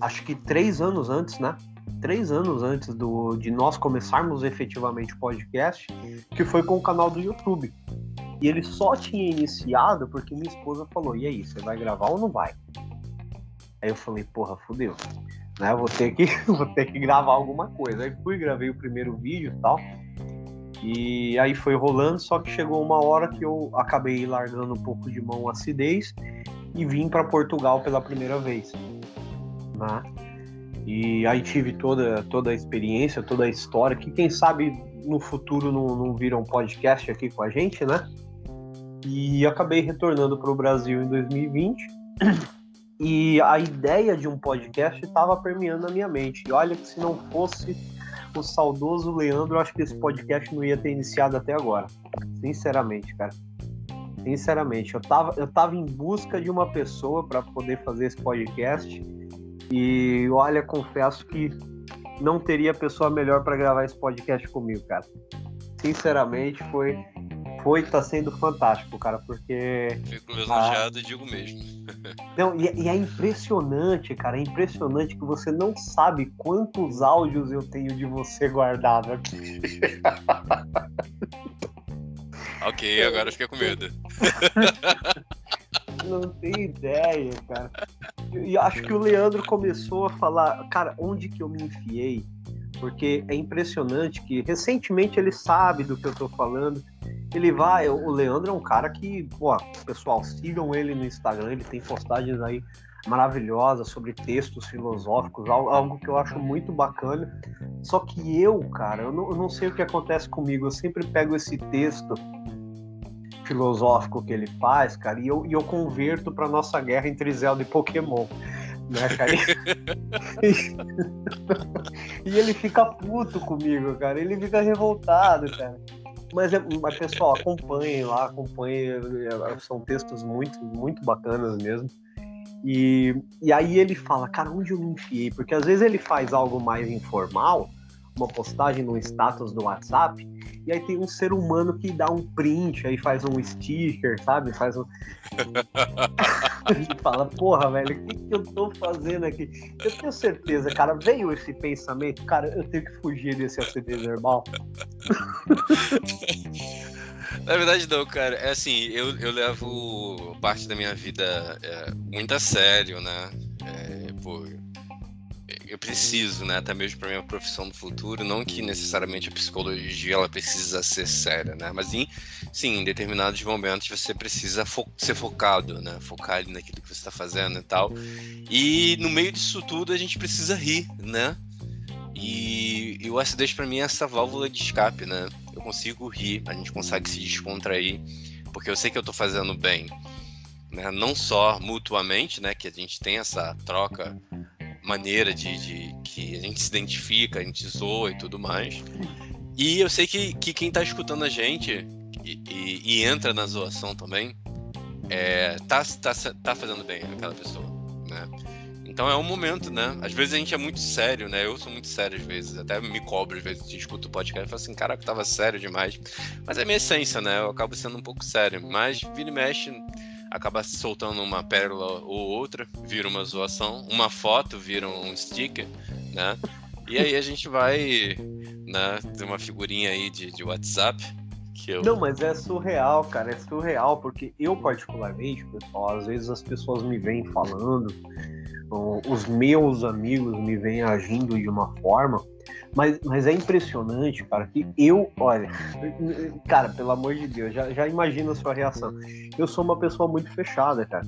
acho que três anos antes, né? Três anos antes do, de nós começarmos efetivamente o podcast, que foi com o canal do YouTube. E ele só tinha iniciado porque minha esposa falou: e aí, você vai gravar ou não vai? Aí eu falei: porra, fudeu né? Vou ter que, [laughs] vou ter que gravar alguma coisa. Aí fui, gravei o primeiro vídeo e tal. E aí foi rolando, só que chegou uma hora que eu acabei largando um pouco de mão a acidez e vim para Portugal pela primeira vez. Né? E aí tive toda, toda a experiência, toda a história, que quem sabe no futuro não, não vira um podcast aqui com a gente, né? E acabei retornando para o Brasil em 2020 e a ideia de um podcast estava permeando a minha mente. E olha que se não fosse o saudoso Leandro, acho que esse podcast não ia ter iniciado até agora. Sinceramente, cara. Sinceramente, eu tava, eu tava em busca de uma pessoa para poder fazer esse podcast. E olha, confesso que não teria pessoa melhor para gravar esse podcast comigo, cara. Sinceramente, foi foi tá sendo fantástico, cara, porque. Fico lisonjeado e digo mesmo. Não, e, e, é impressionante, cara, é impressionante que você não sabe quantos áudios eu tenho de você guardado aqui. [laughs] ok, agora fiquei com medo. [laughs] não tem ideia, cara. E acho que o Leandro começou a falar, cara, onde que eu me enfiei? Porque é impressionante que recentemente ele sabe do que eu tô falando ele vai. O Leandro é um cara que, pô, pessoal, sigam ele no Instagram, ele tem postagens aí maravilhosa sobre textos filosóficos, algo que eu acho muito bacana. Só que eu, cara, eu não, eu não sei o que acontece comigo. Eu sempre pego esse texto filosófico que ele faz, cara, e eu, e eu converto para nossa guerra entre Zelda e Pokémon. Né, cara? [laughs] [laughs] e ele fica puto comigo, cara. Ele fica revoltado, cara. Mas, é, mas pessoal, acompanhem lá, acompanhem. É, são textos muito, muito bacanas mesmo. E, e aí ele fala, cara, onde eu me enfiei? Porque às vezes ele faz algo mais informal, uma postagem no status do WhatsApp, e aí tem um ser humano que dá um print, aí faz um sticker, sabe? Faz um. [laughs] [laughs] e fala, porra, velho, o que, que eu tô fazendo aqui? Eu tenho certeza, cara, veio esse pensamento, cara, eu tenngo que fugir desse acidez verbal. Na verdade, não, cara. É assim, eu, eu levo parte da minha vida é, muito a sério, né? É, pô, eu preciso, né, até mesmo para minha profissão do futuro, não que necessariamente a psicologia ela precisa ser séria, né, mas em, sim, em determinados momentos você precisa fo ser focado, né, focar ali naquilo que você está fazendo e tal. E no meio disso tudo a gente precisa rir, né? E, e o acidez para mim é essa válvula de escape, né? Eu consigo rir, a gente consegue se descontrair, porque eu sei que eu estou fazendo bem. Né? Não só mutuamente, né? Que a gente tem essa troca maneira de, de, que a gente se identifica, a gente zoa e tudo mais. E eu sei que, que quem tá escutando a gente e, e, e entra na zoação também, é, tá, tá, tá fazendo bem aquela pessoa, né? Então é um momento, né? Às vezes a gente é muito sério, né? Eu sou muito sério às vezes, até me cobro às vezes, de escuto o podcast e falo assim, caraca, tava sério demais. Mas é minha essência, né? Eu acabo sendo um pouco sério. Mas vira e mexe, acaba soltando uma pérola ou outra, vira uma zoação, uma foto vira um sticker, né? E aí a gente vai, né, ter uma figurinha aí de, de WhatsApp. Que eu... Não, mas é surreal, cara, é surreal, porque eu particularmente, pessoal, às vezes as pessoas me vêm falando, os meus amigos me vêm agindo de uma forma mas, mas é impressionante, cara, que eu, olha, cara, pelo amor de Deus, já, já imagino a sua reação. Eu sou uma pessoa muito fechada, cara.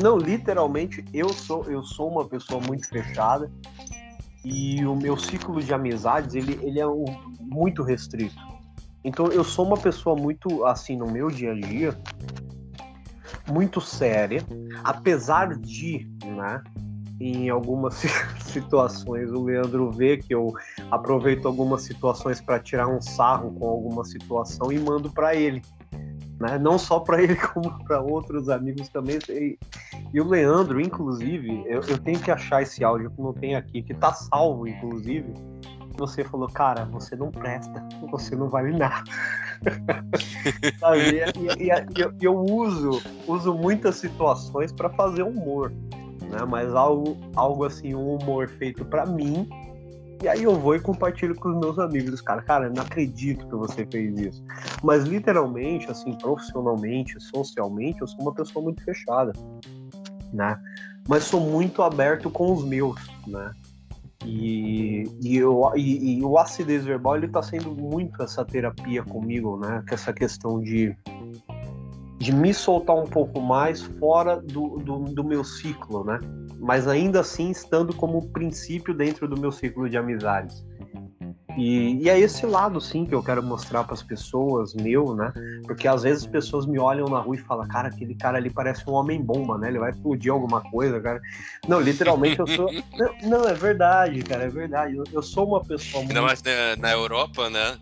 Não, literalmente, eu sou, eu sou uma pessoa muito fechada e o meu ciclo de amizades, ele, ele é um, muito restrito. Então, eu sou uma pessoa muito, assim, no meu dia a dia, muito séria, apesar de, né, em algumas [laughs] situações o Leandro vê que eu aproveito algumas situações para tirar um sarro com alguma situação e mando para ele. Né? Não só para ele, [laughs] como para outros amigos também. E, o Leandro, inclusive, eu, eu, tenho que achar esse áudio que não tem aqui, que tá salvo, inclusive. Você falou, cara, você não presta, você não vale nada. [laughs] e, e, e eu, eu uso, uso muitas situações para fazer humor né? Mas algo, algo assim, um humor feito para mim. E aí eu vou e compartilho com os meus amigos. Cara, cara, não acredito que você fez isso. Mas literalmente, assim, profissionalmente, socialmente, eu sou uma pessoa muito fechada, né? Mas sou muito aberto com os meus, né? E, e, eu, e, e o acidez verbal ele tá sendo muito essa terapia comigo, né? Com essa questão de de me soltar um pouco mais fora do, do, do, meu ciclo, né? Mas ainda assim estando como princípio dentro do meu ciclo de amizades. E, e é esse lado, sim, que eu quero mostrar para as pessoas, meu, né? Porque às vezes as pessoas me olham na rua e falam, cara, aquele cara ali parece um homem-bomba, né? Ele vai explodir alguma coisa, cara. Não, literalmente eu sou. [laughs] não, não, é verdade, cara, é verdade. Eu, eu sou uma pessoa muito. Não, mas na, na Europa, né?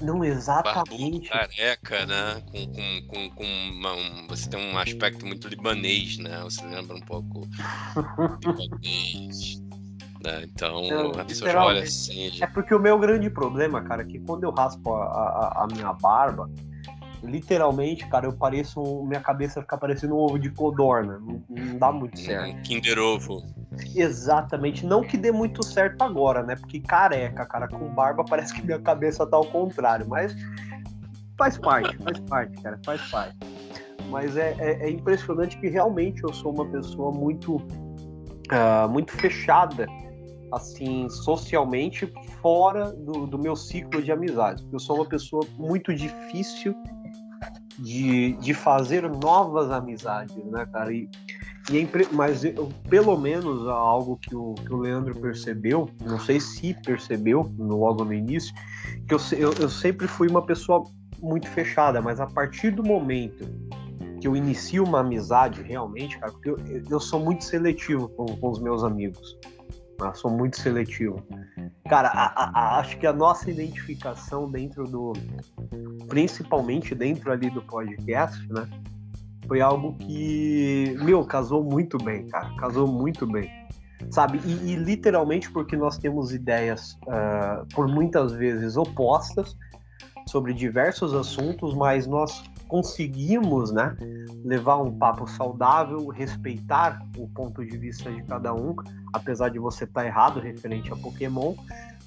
Não, exatamente. Barbudo, careca, né? Com, com, com, com uma, um, você tem um aspecto muito libanês, né? Você lembra um pouco [laughs] libanês. Né? Então, Não, a pessoa olha assim. É porque o meu grande problema, cara, é que quando eu raspo a, a, a minha barba, literalmente, cara, eu pareço. Minha cabeça fica parecendo um ovo de codorna. Não, não dá muito certo. Um Kinder Ovo. Exatamente. Não que dê muito certo agora, né? Porque careca, cara, com barba [laughs] parece que minha cabeça tá ao contrário. Mas faz parte, faz parte, cara, faz parte. Mas é, é, é impressionante que realmente eu sou uma pessoa muito, uh, muito fechada, assim, socialmente, fora do, do meu ciclo de amizades. Eu sou uma pessoa muito difícil de, de fazer novas amizades, né, cara? E, E mas eu, pelo menos algo que o, que o Leandro percebeu, não sei se percebeu logo no início, que eu, eu, eu sempre fui uma pessoa muito fechada, mas a partir do momento que eu inicio uma amizade realmente, cara, porque eu, eu sou muito seletivo com, com os meus amigos. Né? Sou muito seletivo. Cara, a, a, acho que a nossa identificação dentro do. Principalmente dentro ali do podcast, né? Foi algo que, meu, casou muito bem, cara. Casou muito bem. Sabe? E, e literalmente porque nós temos ideias, uh, por muitas vezes, opostas sobre diversos assuntos, mas nós conseguimos, né, levar um papo saudável, respeitar o ponto de vista de cada um, apesar de você estar tá errado referente a Pokémon,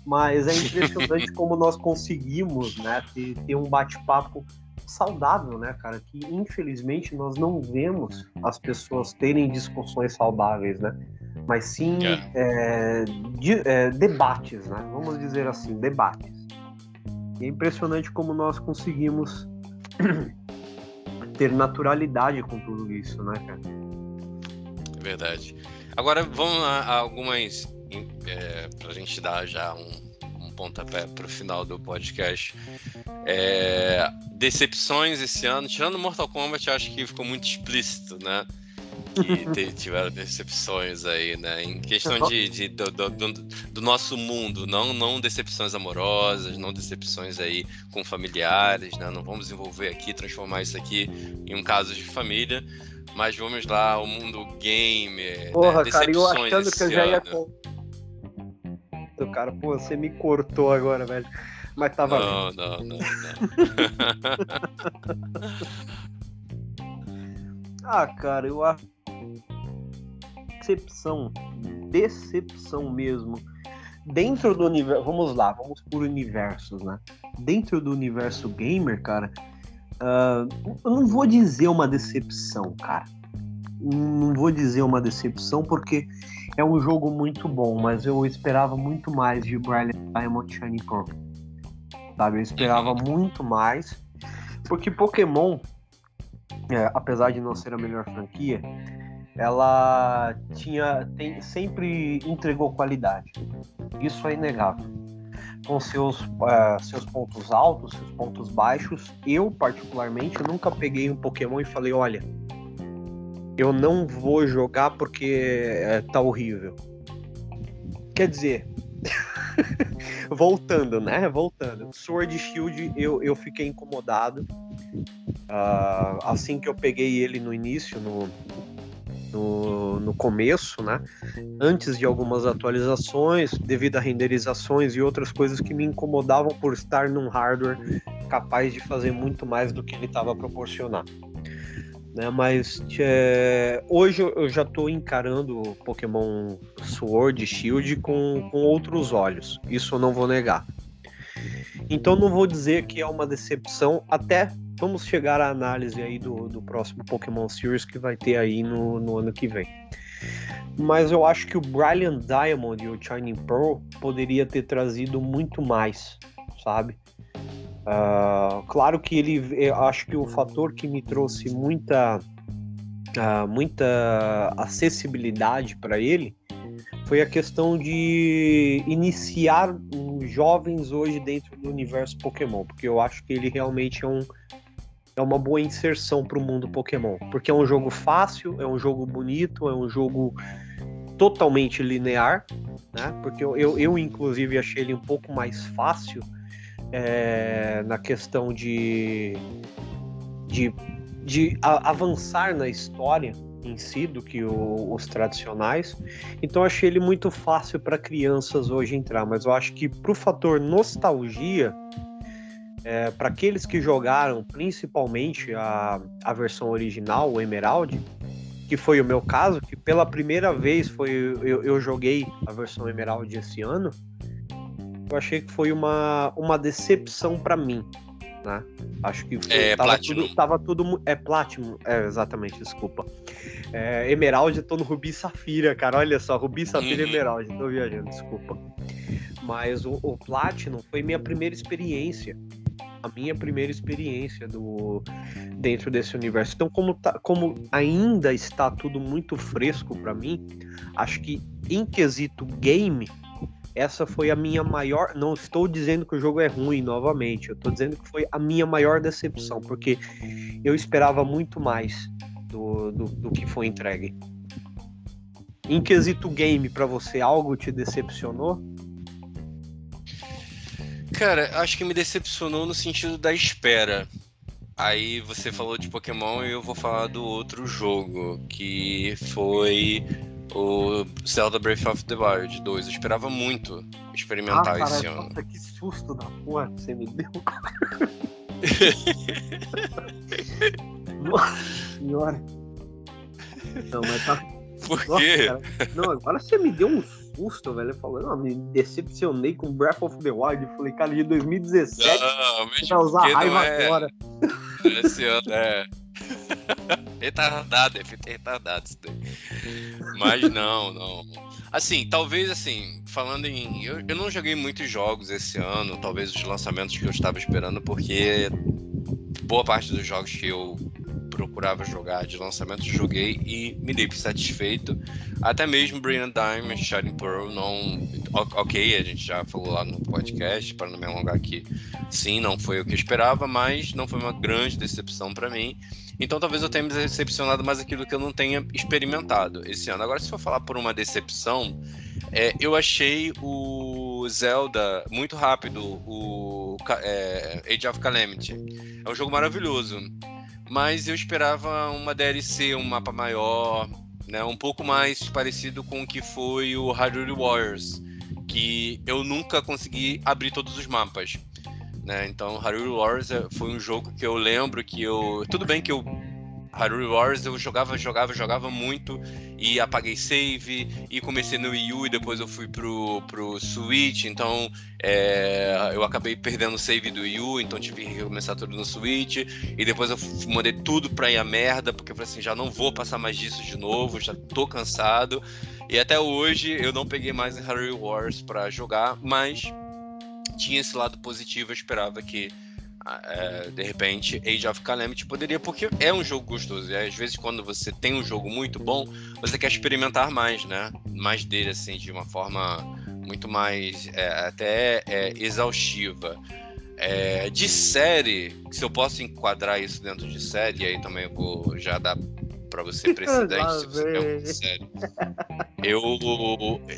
mas é impressionante [laughs] como nós conseguimos, né, ter, ter um bate-papo saudável, né, cara, que infelizmente nós não vemos as pessoas terem discussões saudáveis, né, mas sim é. É, de, é, debates, né, vamos dizer assim, debates. E é impressionante como nós conseguimos [clears throat] ter naturalidade com tudo isso, né, cara? É verdade. Agora vamos a, a algumas é, para a gente dar já um, um pontapé para o final do podcast. É, decepções esse ano, tirando Mortal Kombat, acho que ficou muito explícito, né? Que tiveram decepções aí, né? Em questão de, de do, do, do, nosso mundo, não, não decepções amorosas, não decepções aí com familiares, né? Não vamos envolver aqui, transformar isso aqui em um caso de família, mas vamos lá, o mundo gamer, né? Porra, né? cara, eu achando que eu já ia... Cara, pô, você me cortou agora, velho. Mas tava. Não, não, não, não. [laughs] ah, cara, eu acho decepção, decepção mesmo. Dentro do universo, vamos lá, vamos por universos, né? Dentro do universo gamer, cara, uh, eu não vou dizer uma decepção, cara. Não vou dizer uma decepção porque é um jogo muito bom, mas eu esperava muito mais de Brilliant Diamond Shining Pearl. Sabe, eu esperava muito mais, porque Pokémon, é, apesar de não ser a melhor franquia, ela tinha tem, sempre entregou qualidade. Isso é inegável. Com seus, uh, seus pontos altos, seus pontos baixos, eu particularmente nunca peguei um Pokémon e falei, olha, eu não vou jogar porque é, tá horrível. Quer dizer, [laughs] voltando, né? Voltando. Sword Shield, eu, eu fiquei incomodado. Uh, assim que eu peguei ele no início, no, no, no começo, né? Antes de algumas atualizações, devido a renderizações e outras coisas que me incomodavam por estar num hardware capaz de fazer muito mais do que ele estava proporcionando. Né, mas é, hoje eu já estou encarando o Pokémon Sword e Shield com, com outros olhos. Isso eu não vou negar. Então não vou dizer que é uma decepção, até vamos chegar à análise aí do, do próximo Pokémon Series que vai ter aí no, no ano que vem. Mas eu acho que o Brilliant Diamond e o Shining Pearl poderia ter trazido muito mais, sabe? Uh, claro que ele, acho que o fator que me trouxe muita, uh, muita acessibilidade para ele foi a questão de iniciar jovens hoje dentro do universo Pokémon, porque eu acho que ele realmente é um é uma boa inserção para o mundo Pokémon, porque é um jogo fácil, é um jogo bonito, é um jogo totalmente linear, né? Porque eu, eu, eu inclusive achei ele um pouco mais fácil é, na questão de, de, de a, avançar na história em si do que o, os tradicionais. Então achei ele muito fácil para crianças hoje entrar, mas eu acho que pro fator nostalgia é, para aqueles que jogaram principalmente a, a versão original, o Emerald, que foi o meu caso, que pela primeira vez foi eu, eu joguei a versão Emerald esse ano, eu achei que foi uma, uma decepção para mim. Né? Acho que foi, é, tava, tudo, tava tudo. É Platinum, é, exatamente, desculpa. É, Emerald, eu tô no Rubi Safira, cara. Olha só, Rubi Safira uhum. Emerald, tô viajando, desculpa. Mas o, o Platinum foi minha primeira experiência a minha primeira experiência do dentro desse universo. Então, como, tá, como ainda está tudo muito fresco para mim, acho que em quesito game, essa foi a minha maior. Não estou dizendo que o jogo é ruim novamente, eu estou dizendo que foi a minha maior decepção, porque eu esperava muito mais do, do, do que foi entregue. Em quesito game, para você, algo te decepcionou? Cara, acho que me decepcionou no sentido da espera. Aí você falou de Pokémon e eu vou falar do outro jogo, que foi o Zelda Breath of the Wild 2. Eu esperava muito experimentar ah, cara, esse ano. Nossa, que susto da porra que você me deu. [laughs] nossa senhora. Não, mas tá. Por quê? Nossa, não, agora você me deu um susto, velho. Falou, não, me decepcionei com Breath of the Wild. Eu falei, cara, de 2017. Não, mesmo vai usar raiva é... agora. Esse ano é. [laughs] [laughs] retardado, é retardado isso daí. Mas não, não. Assim, talvez assim, falando em. Eu, eu não joguei muitos jogos esse ano, talvez os lançamentos que eu estava esperando, porque boa parte dos jogos que eu procurava jogar de lançamento, joguei e me dei satisfeito. Até mesmo Brain Diamond, Shining Pearl, não. Ok, a gente já falou lá no podcast, para não me alongar aqui. Sim, não foi o que eu esperava, mas não foi uma grande decepção para mim. Então talvez eu tenha me decepcionado mais aquilo que eu não tenha experimentado esse ano. Agora, se for falar por uma decepção, é, eu achei o Zelda muito rápido, o é, Age of Calamity. É um jogo maravilhoso mas eu esperava uma DLC, um mapa maior, né, um pouco mais parecido com o que foi o Hyrule Warriors, que eu nunca consegui abrir todos os mapas. Né? Então, Hyrule Warriors é, foi um jogo que eu lembro que eu. Tudo bem que eu Hyrule Wars eu jogava, jogava, jogava muito e apaguei save e comecei no Wii U e depois eu fui pro, pro Switch, então é, eu acabei perdendo o save do Wii U, então tive que recomeçar tudo no Switch e depois eu mandei tudo pra ir a merda, porque eu falei assim, já não vou passar mais disso de novo, já tô cansado. E até hoje eu não peguei mais Hyrule Wars para jogar, mas tinha esse lado positivo, eu esperava que é, de repente, Age of Calamity poderia, porque é um jogo gostoso. E às vezes, quando você tem um jogo muito bom, você quer experimentar mais, né? Mais dele, assim, de uma forma muito mais é, até é, exaustiva. É, de série, se eu posso enquadrar isso dentro de série, aí também eu vou já dar para [laughs] você precedente se você quer uma série. Eu.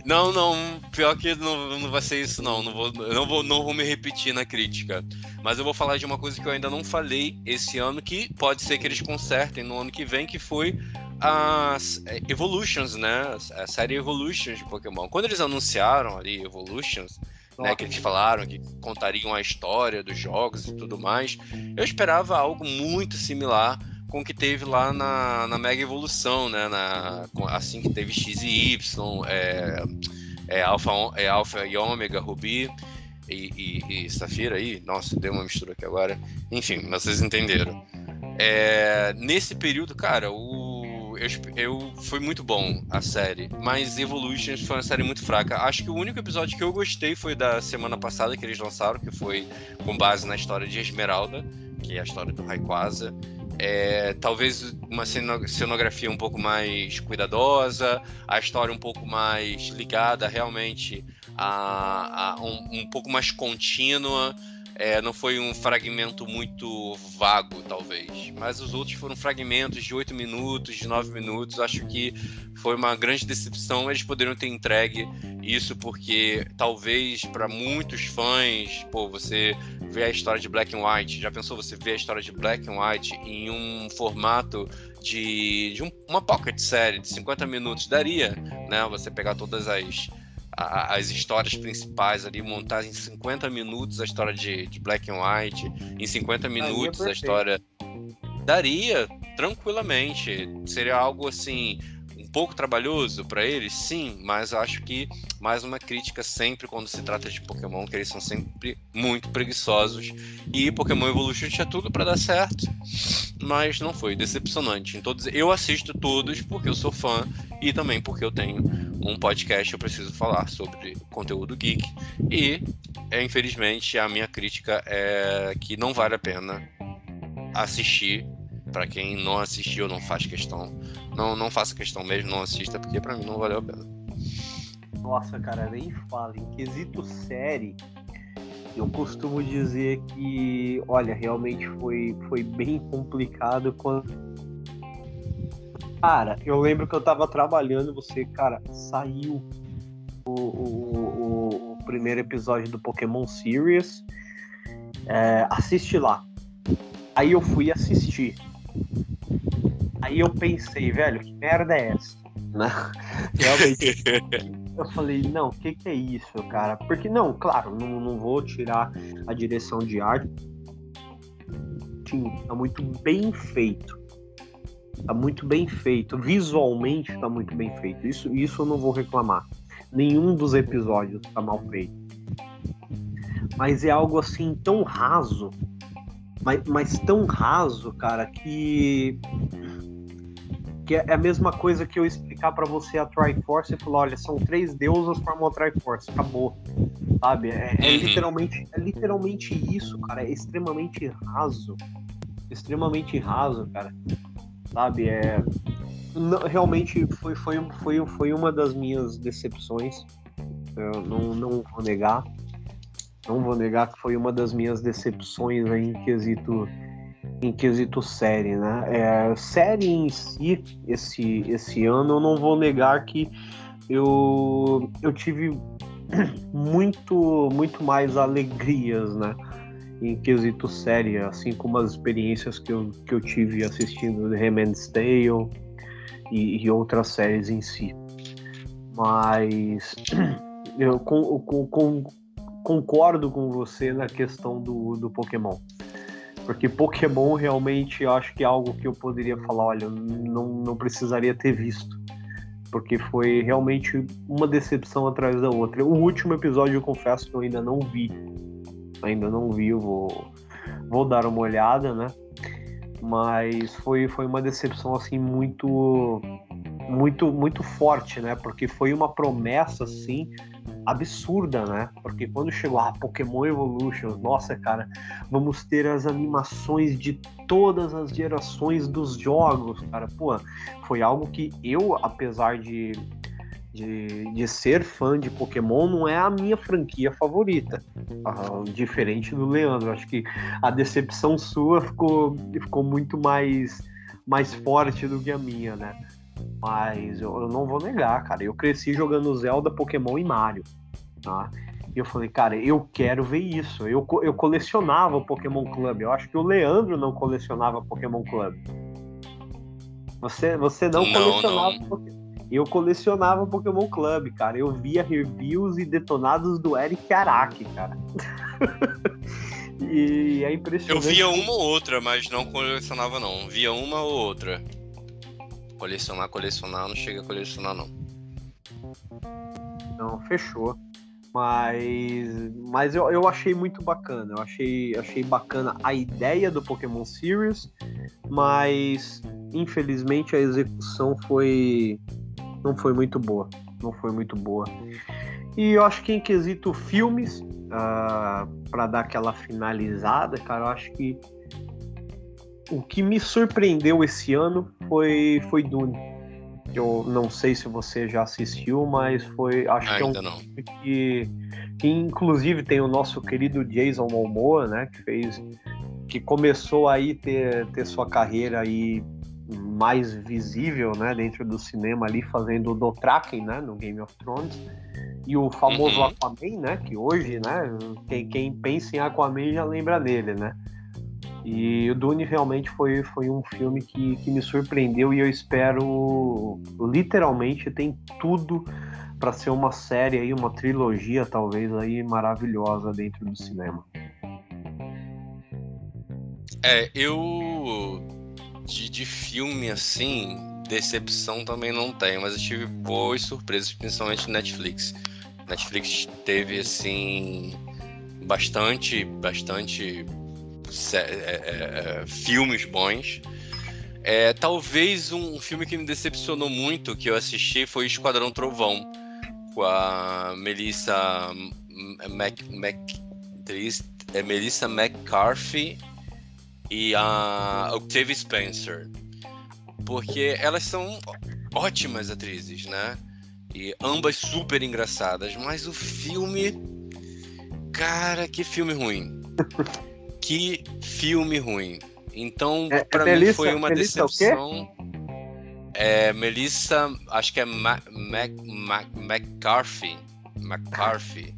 Não, não, pior que não, não vai ser isso, não. Não vou, não, vou, não vou me repetir na crítica. Mas eu vou falar de uma coisa que eu ainda não falei esse ano, que pode ser que eles consertem no ano que vem, que foi as é, Evolutions, né? A série Evolutions de Pokémon. Quando eles anunciaram ali Evolutions, né, que eles falaram que contariam a história dos jogos e tudo mais, eu esperava algo muito similar com o que teve lá na, na Mega Evolução, né? Na, assim que teve X e Y, é, é, Alpha, é Alpha e Ômega, Ruby e, e, e, Safira aí. Nossa, deu uma mistura aqui agora. Enfim, vocês entenderam. É, nesse período, cara, o, eu, eu, foi muito bom a série, mas Evolutions foi uma série muito fraca. Acho que o único episódio que eu gostei foi da semana passada que eles lançaram, que foi com base na história de Esmeralda, que é a história do Rayquaza. É, talvez uma cenografia um pouco mais cuidadosa, a história um pouco mais ligada realmente a, a um, um, pouco mais contínua. É, não foi um fragmento muito vago, talvez. Mas os outros foram fragmentos de 8 minutos, de 9 minutos. Acho que foi uma grande decepção. Eles poderiam ter entregue isso porque talvez para muitos fãs, pô, você vê a história de Black and White. Já pensou você ver a história de Black and White em um formato de, de um, uma pocket série de 50 minutos? Daria, né? Você pegar todas as as histórias principais ali, montar em 50 minutos a história de, de Black and White, em 50 minutos a história. Daria, tranquilamente. Seria algo assim pouco trabalhoso para eles, sim, mas acho que mais uma crítica sempre quando se trata de Pokémon, que eles são sempre muito preguiçosos. E Pokémon Evolution tinha tudo para dar certo, mas não foi, decepcionante. Em todos, eu assisto todos porque eu sou fã e também porque eu tenho um podcast eu preciso falar sobre conteúdo geek. E, é, infelizmente, a minha crítica é que não vale a pena assistir. Para quem não assistiu, não faz questão. Não, não faça questão mesmo, não assista, porque para mim não valeu a pena. Nossa, cara, nem fala. Em quesito série, eu costumo dizer que, olha, realmente foi, foi bem complicado quando. Cara, eu lembro que eu tava trabalhando, você, cara, saiu o, o, o, o primeiro episódio do Pokémon Series. É, assiste lá. Aí eu fui assistir. Aí eu pensei, velho, que merda é essa? Realmente. [laughs] eu falei, não, o que, que é isso, cara? Porque, não, claro, não, não vou tirar a direção de arte. Sim, tá muito bem feito. Tá muito bem feito. Visualmente tá muito bem feito. Isso, isso eu não vou reclamar. Nenhum dos episódios tá mal feito. Mas é algo assim tão raso. Mas, mas tão raso, cara, que que é a mesma coisa que eu explicar para você a Triforce e falar, olha, são três deusas formam a Triforce, acabou. Sabe? É, é, uhum. literalmente, é literalmente isso, cara. É extremamente raso. Extremamente raso, cara. Sabe? É. Não, realmente foi, foi, foi, foi uma das minhas decepções. Eu não, não vou negar. Não vou negar que foi uma das minhas decepções aí em quesito em quesito série, né? É, série em si, esse, esse ano, eu não vou negar que eu, eu tive [clears throat] muito, muito mais alegrias, né? Em quesito série, assim como as experiências que eu, que eu tive assistindo The Handmaid's Tale e, e outras séries em si. Mas [clears throat] eu com, com, com, concordo com você na questão do, do Pokémon. Porque Pokémon realmente eu acho que é algo que eu poderia falar, olha, não, não precisaria ter visto. Porque foi realmente uma decepção atrás da outra. O último episódio eu confesso que eu ainda não vi. Ainda não vi, eu vou, vou dar uma olhada, né? Mas foi, foi uma decepção assim muito muito muito forte, né? Porque foi uma promessa assim absurda, né? Porque quando chegou a ah, Pokémon Evolution, nossa, cara, vamos ter as animações de todas as gerações dos jogos, cara. Pô, foi algo que eu, apesar de, de, de ser fã de Pokémon, não é a minha franquia favorita. Uh, diferente do Leandro. Acho que a decepção sua ficou, ficou muito mais, mais forte do que a minha, né? Mas eu, eu, não vou negar, cara. Eu cresci jogando Zelda, Pokémon e Mario. Tá? E eu falei, cara, eu quero ver isso. Eu, eu colecionava o Pokémon Club. Eu acho que o Leandro não colecionava Pokémon Club. Você, você não, não colecionava não. Pokémon. Eu colecionava Pokémon Club, cara. Eu via reviews e detonados do Eric Araki, cara. [laughs] e é impressionante. Eu via uma ou outra, mas não colecionava, não. Via uma ou outra. Colecionar, colecionar, não chega a colecionar, não. Não, fechou. Mas, mas eu, eu achei muito bacana. Eu achei, achei bacana a ideia do Pokémon Series, mas infelizmente a execução foi não foi muito boa. Não foi muito boa. E eu acho que em quesito filmes, uh, ah, para dar aquela finalizada, cara, eu acho que o que me surpreendeu esse ano foi, foi Dune. Eu não sei se você já assistiu, mas foi. Acho Ainda que é um não. que, que inclusive tem o nosso querido Jason Momoa, né? Que fez. Que começou aí ter, ter sua carreira aí mais visível, né, dentro do cinema ali, fazendo o Dothraki, né, no Game of Thrones, e o famoso uhum. Aquaman, né, que hoje, né, quem, quem pensa em Aquaman já lembra dele, né, e o Dune realmente foi, foi um filme que, que me surpreendeu e eu espero, literalmente, tem tudo para ser uma série aí, uma trilogia talvez aí maravilhosa dentro do cinema. É, eu de, de filme assim, decepção também não tenho, mas eu tive boas surpresas, principalmente Netflix. Netflix teve assim bastante, bastante é, é, é, filmes bons. É, talvez um filme que me decepcionou muito que eu assisti foi Esquadrão Trovão, com a Melissa Mac, Mac, é Melissa McCarthy e a Octavia Spencer. Porque elas são ótimas atrizes, né? E ambas super engraçadas, mas o filme. Cara, que filme ruim. [laughs] que filme ruim. Então, é, para é mim foi uma Melissa decepção. É Melissa, acho que é Mac, Mac, Mac, McCarthy. McCarthy.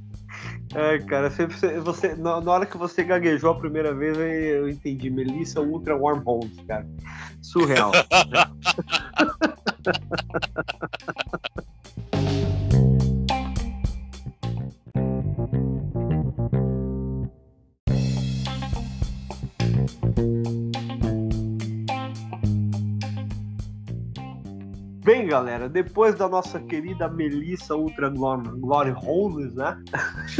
Ai, cara, você, você, na, na, hora que você gaguejou a primeira vez, eu entendi. Melissa Ultra Warm Homes, cara. Surreal. [laughs] Bem, galera, depois da nossa querida Melissa Ultra Glory Holes, né?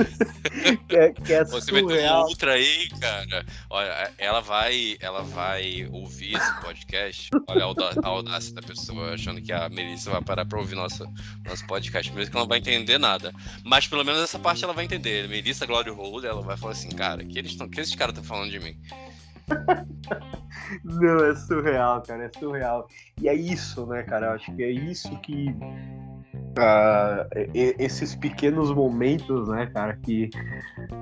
[laughs] que é, que é Você surreal. vai ter um Ultra aí, cara. Olha, ela vai, ela vai ouvir esse podcast. Olha a audácia da pessoa achando que a Melissa vai parar pra ouvir nosso, nosso podcast, mesmo que ela não vai entender nada. Mas pelo menos essa parte ela vai entender. Melissa Glory Hole, ela vai falar assim, cara, que, eles tão, que esses caras estão falando de mim? Não, é surreal, cara, é surreal. E é isso, né, cara? Eu acho que é isso que. Uh, esses pequenos momentos, né, cara, que,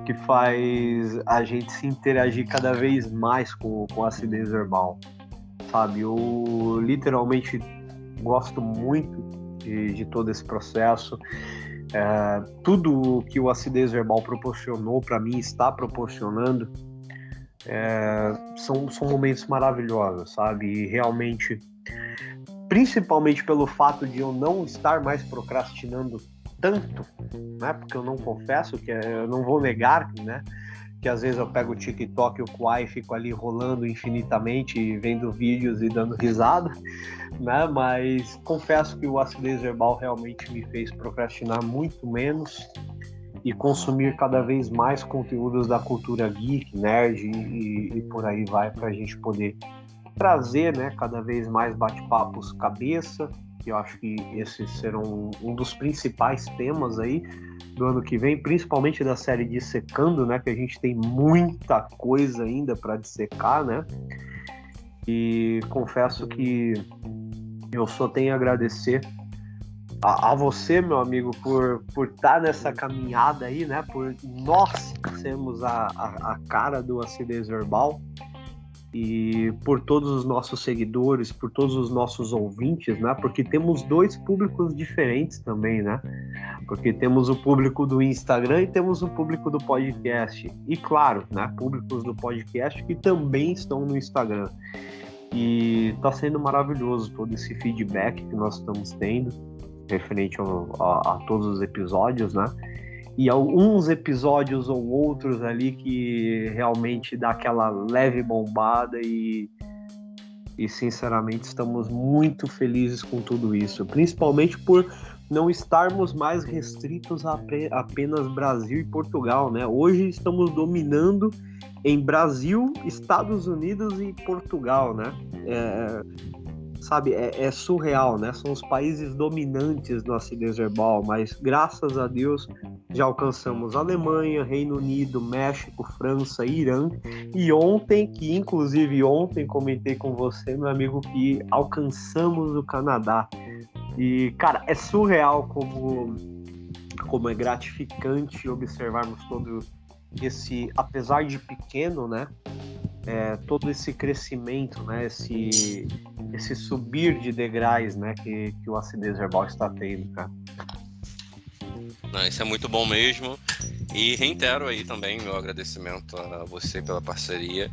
que faz a gente se interagir cada vez mais com, com a acidez verbal, sabe? Eu literalmente gosto muito de, de todo esse processo. Uh, tudo que o acidez verbal proporcionou para mim está proporcionando é, são, são momentos maravilhosos, sabe? E realmente, principalmente pelo fato de eu não estar mais procrastinando tanto, né? Porque eu não confesso que eu não vou negar, né? Que às vezes eu pego o TikTok e o Kwai fico ali rolando infinitamente, vendo vídeos e dando risada, né? Mas confesso que o acidez verbal realmente me fez procrastinar muito menos e consumir cada vez mais conteúdos da cultura geek, nerd e, e por aí vai para a gente poder trazer, né, cada vez mais bate-papos cabeça. Que eu acho que esses serão um dos principais temas aí do ano que vem, principalmente da série Dissecando, né, que a gente tem muita coisa ainda para dissecar, né? E confesso que eu só tenho a agradecer a, a, você, meu amigo, por por estar tá nessa caminhada aí, né? Por nós sermos a, a, a, cara do acidez verbal e por todos os nossos seguidores, por todos os nossos ouvintes, né? Porque temos dois públicos diferentes também, né? Porque temos o público do Instagram e temos o público do podcast. E claro, né? Públicos do podcast que também estão no Instagram. E está sendo maravilhoso todo esse feedback que nós estamos tendo referente ao, a, a, todos os episódios, né? E alguns episódios ou outros ali que realmente dá aquela leve bombada e, e sinceramente estamos muito felizes com tudo isso, principalmente por não estarmos mais restritos a apenas Brasil e Portugal, né? Hoje estamos dominando em Brasil, Estados Unidos e Portugal, né? É, sabe, é, é, surreal, né? São os países dominantes no acidez verbal, mas graças a Deus já alcançamos Alemanha, Reino Unido, México, França, Irã e ontem, que inclusive ontem comentei com você, meu amigo, que alcançamos o Canadá. E, cara, é surreal como, como é gratificante observarmos todo esse, apesar de pequeno, né? É, todo esse crescimento, né, esse, esse subir de degraus né, que, que o acidez verbal está tendo, cara. Não, isso é muito bom mesmo. E reitero aí também meu agradecimento a você pela parceria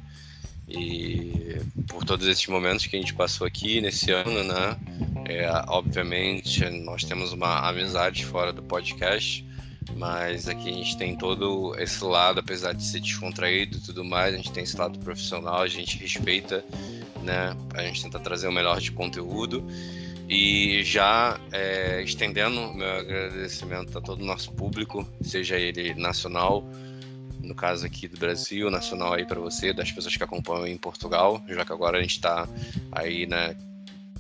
e por todos esses momentos que a gente passou aqui nesse ano, né? É, obviamente, nós temos uma amizade fora do podcast, mas aqui a gente tem todo esse lado, apesar de ser descontraído e tudo mais, a gente tem esse lado profissional, a gente respeita, né? A gente tenta trazer o melhor de conteúdo. E já é, estendendo meu agradecimento a todo o nosso público, seja ele nacional, no caso aqui do Brasil, nacional aí para você, das pessoas que acompanham em Portugal, já que agora a gente está aí, né,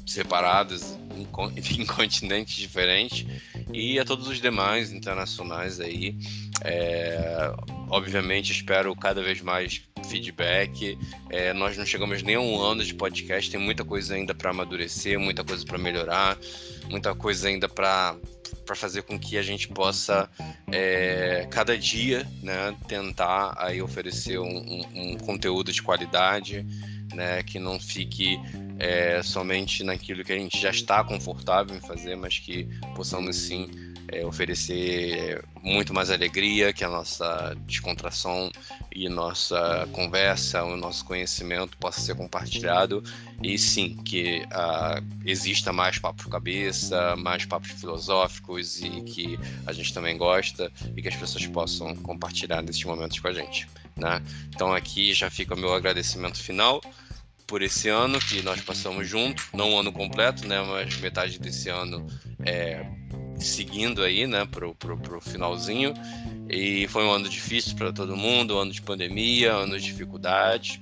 separados em, [laughs] em, continentes diferentes e a todos os demais internacionais aí. É, obviamente espero cada vez mais feedback. É, nós não chegamos nem a um ano de podcast, tem muita coisa ainda para amadurecer, muita coisa para melhorar, muita coisa ainda para para fazer com que a gente possa é, cada dia né, tentar aí oferecer um, um, conteúdo de qualidade né, que não fique é, somente naquilo que a gente já está confortável em fazer, mas que possamos sim é, oferecer muito mais alegria, que a nossa descontração e nossa conversa, o nosso conhecimento possa ser compartilhado. E sim que uh, exista mais papos cabeça, mais papos filosóficos e que a gente também gosta e que as pessoas possam compartilhar nesses momentos com a gente, né? Então aqui já fica o meu agradecimento final por esse ano que nós passamos junto, não o ano completo, né, mas metade desse ano é, seguindo aí, né, pro, pro, pro finalzinho. E foi um ano difícil para todo mundo, um ano de pandemia, um ano de dificuldades,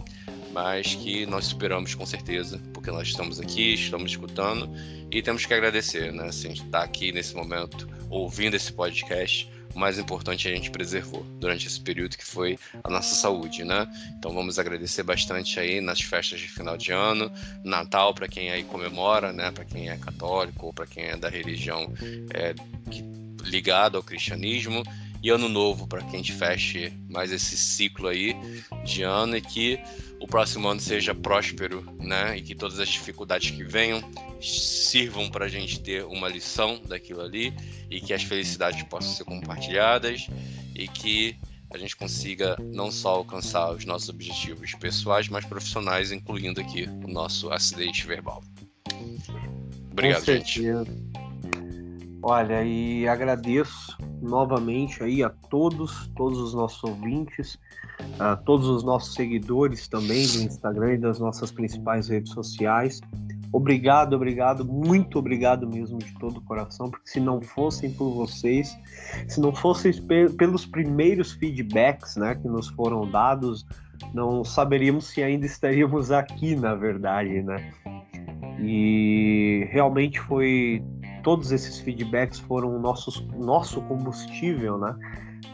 mas que nós superamos com certeza, porque nós estamos aqui, estamos escutando e temos que agradecer, né, assim, estar tá aqui nesse momento ouvindo esse podcast o mais importante a gente preservou durante esse período que foi a nossa saúde, né? Então vamos agradecer bastante aí nas festas de final de ano, Natal para quem aí comemora, né? Para quem é católico ou para quem é da religião é, ligado ao cristianismo e ano novo para que a gente feche mais esse ciclo aí de ano e que o próximo ano seja próspero, né? E que todas as dificuldades que venham sirvam para a gente ter uma lição daquilo ali e que as felicidades possam ser compartilhadas e que a gente consiga não só alcançar os nossos objetivos pessoais, mas profissionais, incluindo aqui o nosso acidente verbal. Obrigado, gente. Olha, e agradeço novamente aí a todos, todos os nossos ouvintes, a todos os nossos seguidores também do Instagram e das nossas principais redes sociais. Obrigado, obrigado, muito obrigado mesmo de todo o coração, porque se não fossem por vocês, se não fossem pelos primeiros feedbacks né, que nos foram dados, não saberíamos se ainda estaríamos aqui, na verdade, né? E realmente foi todos esses feedbacks foram nossos, nosso combustível, né?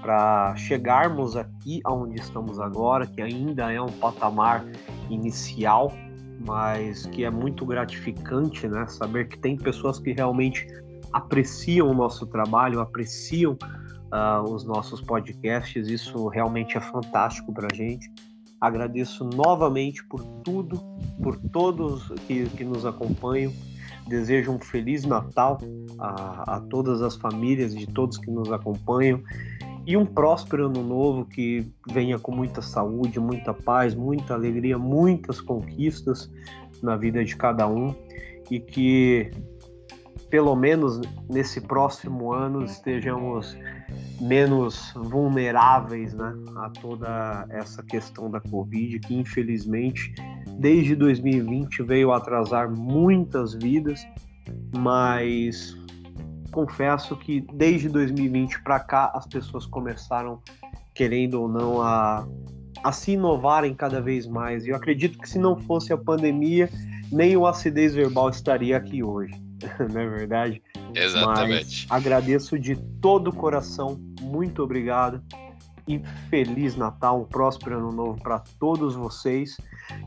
Para chegarmos aqui aonde estamos agora, que ainda é um patamar inicial, mas que é muito gratificante, né? Saber que tem pessoas que realmente apreciam o nosso trabalho, apreciam uh, os nossos podcasts, isso realmente é fantástico para a gente. Agradeço novamente por tudo, por todos que, que nos acompanham Desejo um feliz Natal a, a todas as famílias de todos que nos acompanham e um próspero ano novo que venha com muita saúde, muita paz, muita alegria, muitas conquistas na vida de cada um e que pelo menos nesse próximo ano estejamos menos vulneráveis né, a toda essa questão da Covid, que infelizmente desde 2020 veio atrasar muitas vidas, mas confesso que desde 2020 para cá as pessoas começaram, querendo ou não, a, a se inovarem cada vez mais. E eu acredito que se não fosse a pandemia, nem o acidez verbal estaria aqui hoje, [laughs] não é verdade? Exatamente. Mas agradeço de todo o coração, muito obrigado e feliz Natal, um próspero ano novo para todos vocês.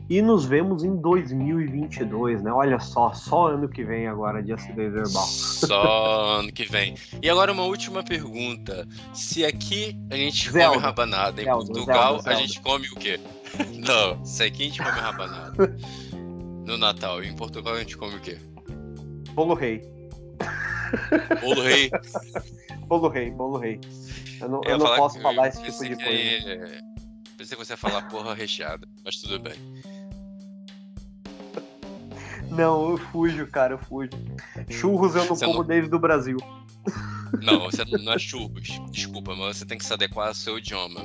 E nos vemos em 2022, né? Olha só, só ano que vem agora de acidez verbal. Só ano que vem. E agora uma última pergunta. Se aqui a gente Zelda. come rabanada, em Zelda, Portugal Zelda, a gente come o quê? [laughs] Não, se aqui a gente come rabanada. [laughs] No Natal, em Portugal a gente come o quê? Bolo rei. Bolo rei. bolo rei, bolo rei. Eu não, eu eu não posso falar esse tipo de coisa. É... Pensei que você ia falar porra recheada, mas tudo bem. Não, eu fujo, cara, eu fujo. Churros eu não você como não... desde o Brasil. Não, você não é churros. Desculpa, mas você tem que se adequar ao seu idioma.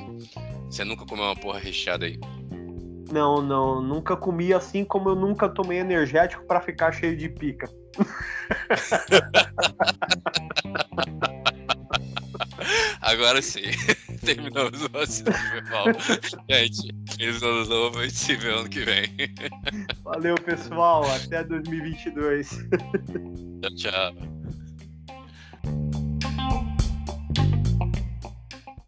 Você nunca comeu uma porra recheada aí. Não, não, nunca comi assim como eu nunca tomei energético para ficar cheio de pica. [laughs] Agora sim. [laughs] Terminamos o verbal. Gente, novo, a gente se vê ano que vem. Valeu, pessoal. Até 2022. Tchau, tchau.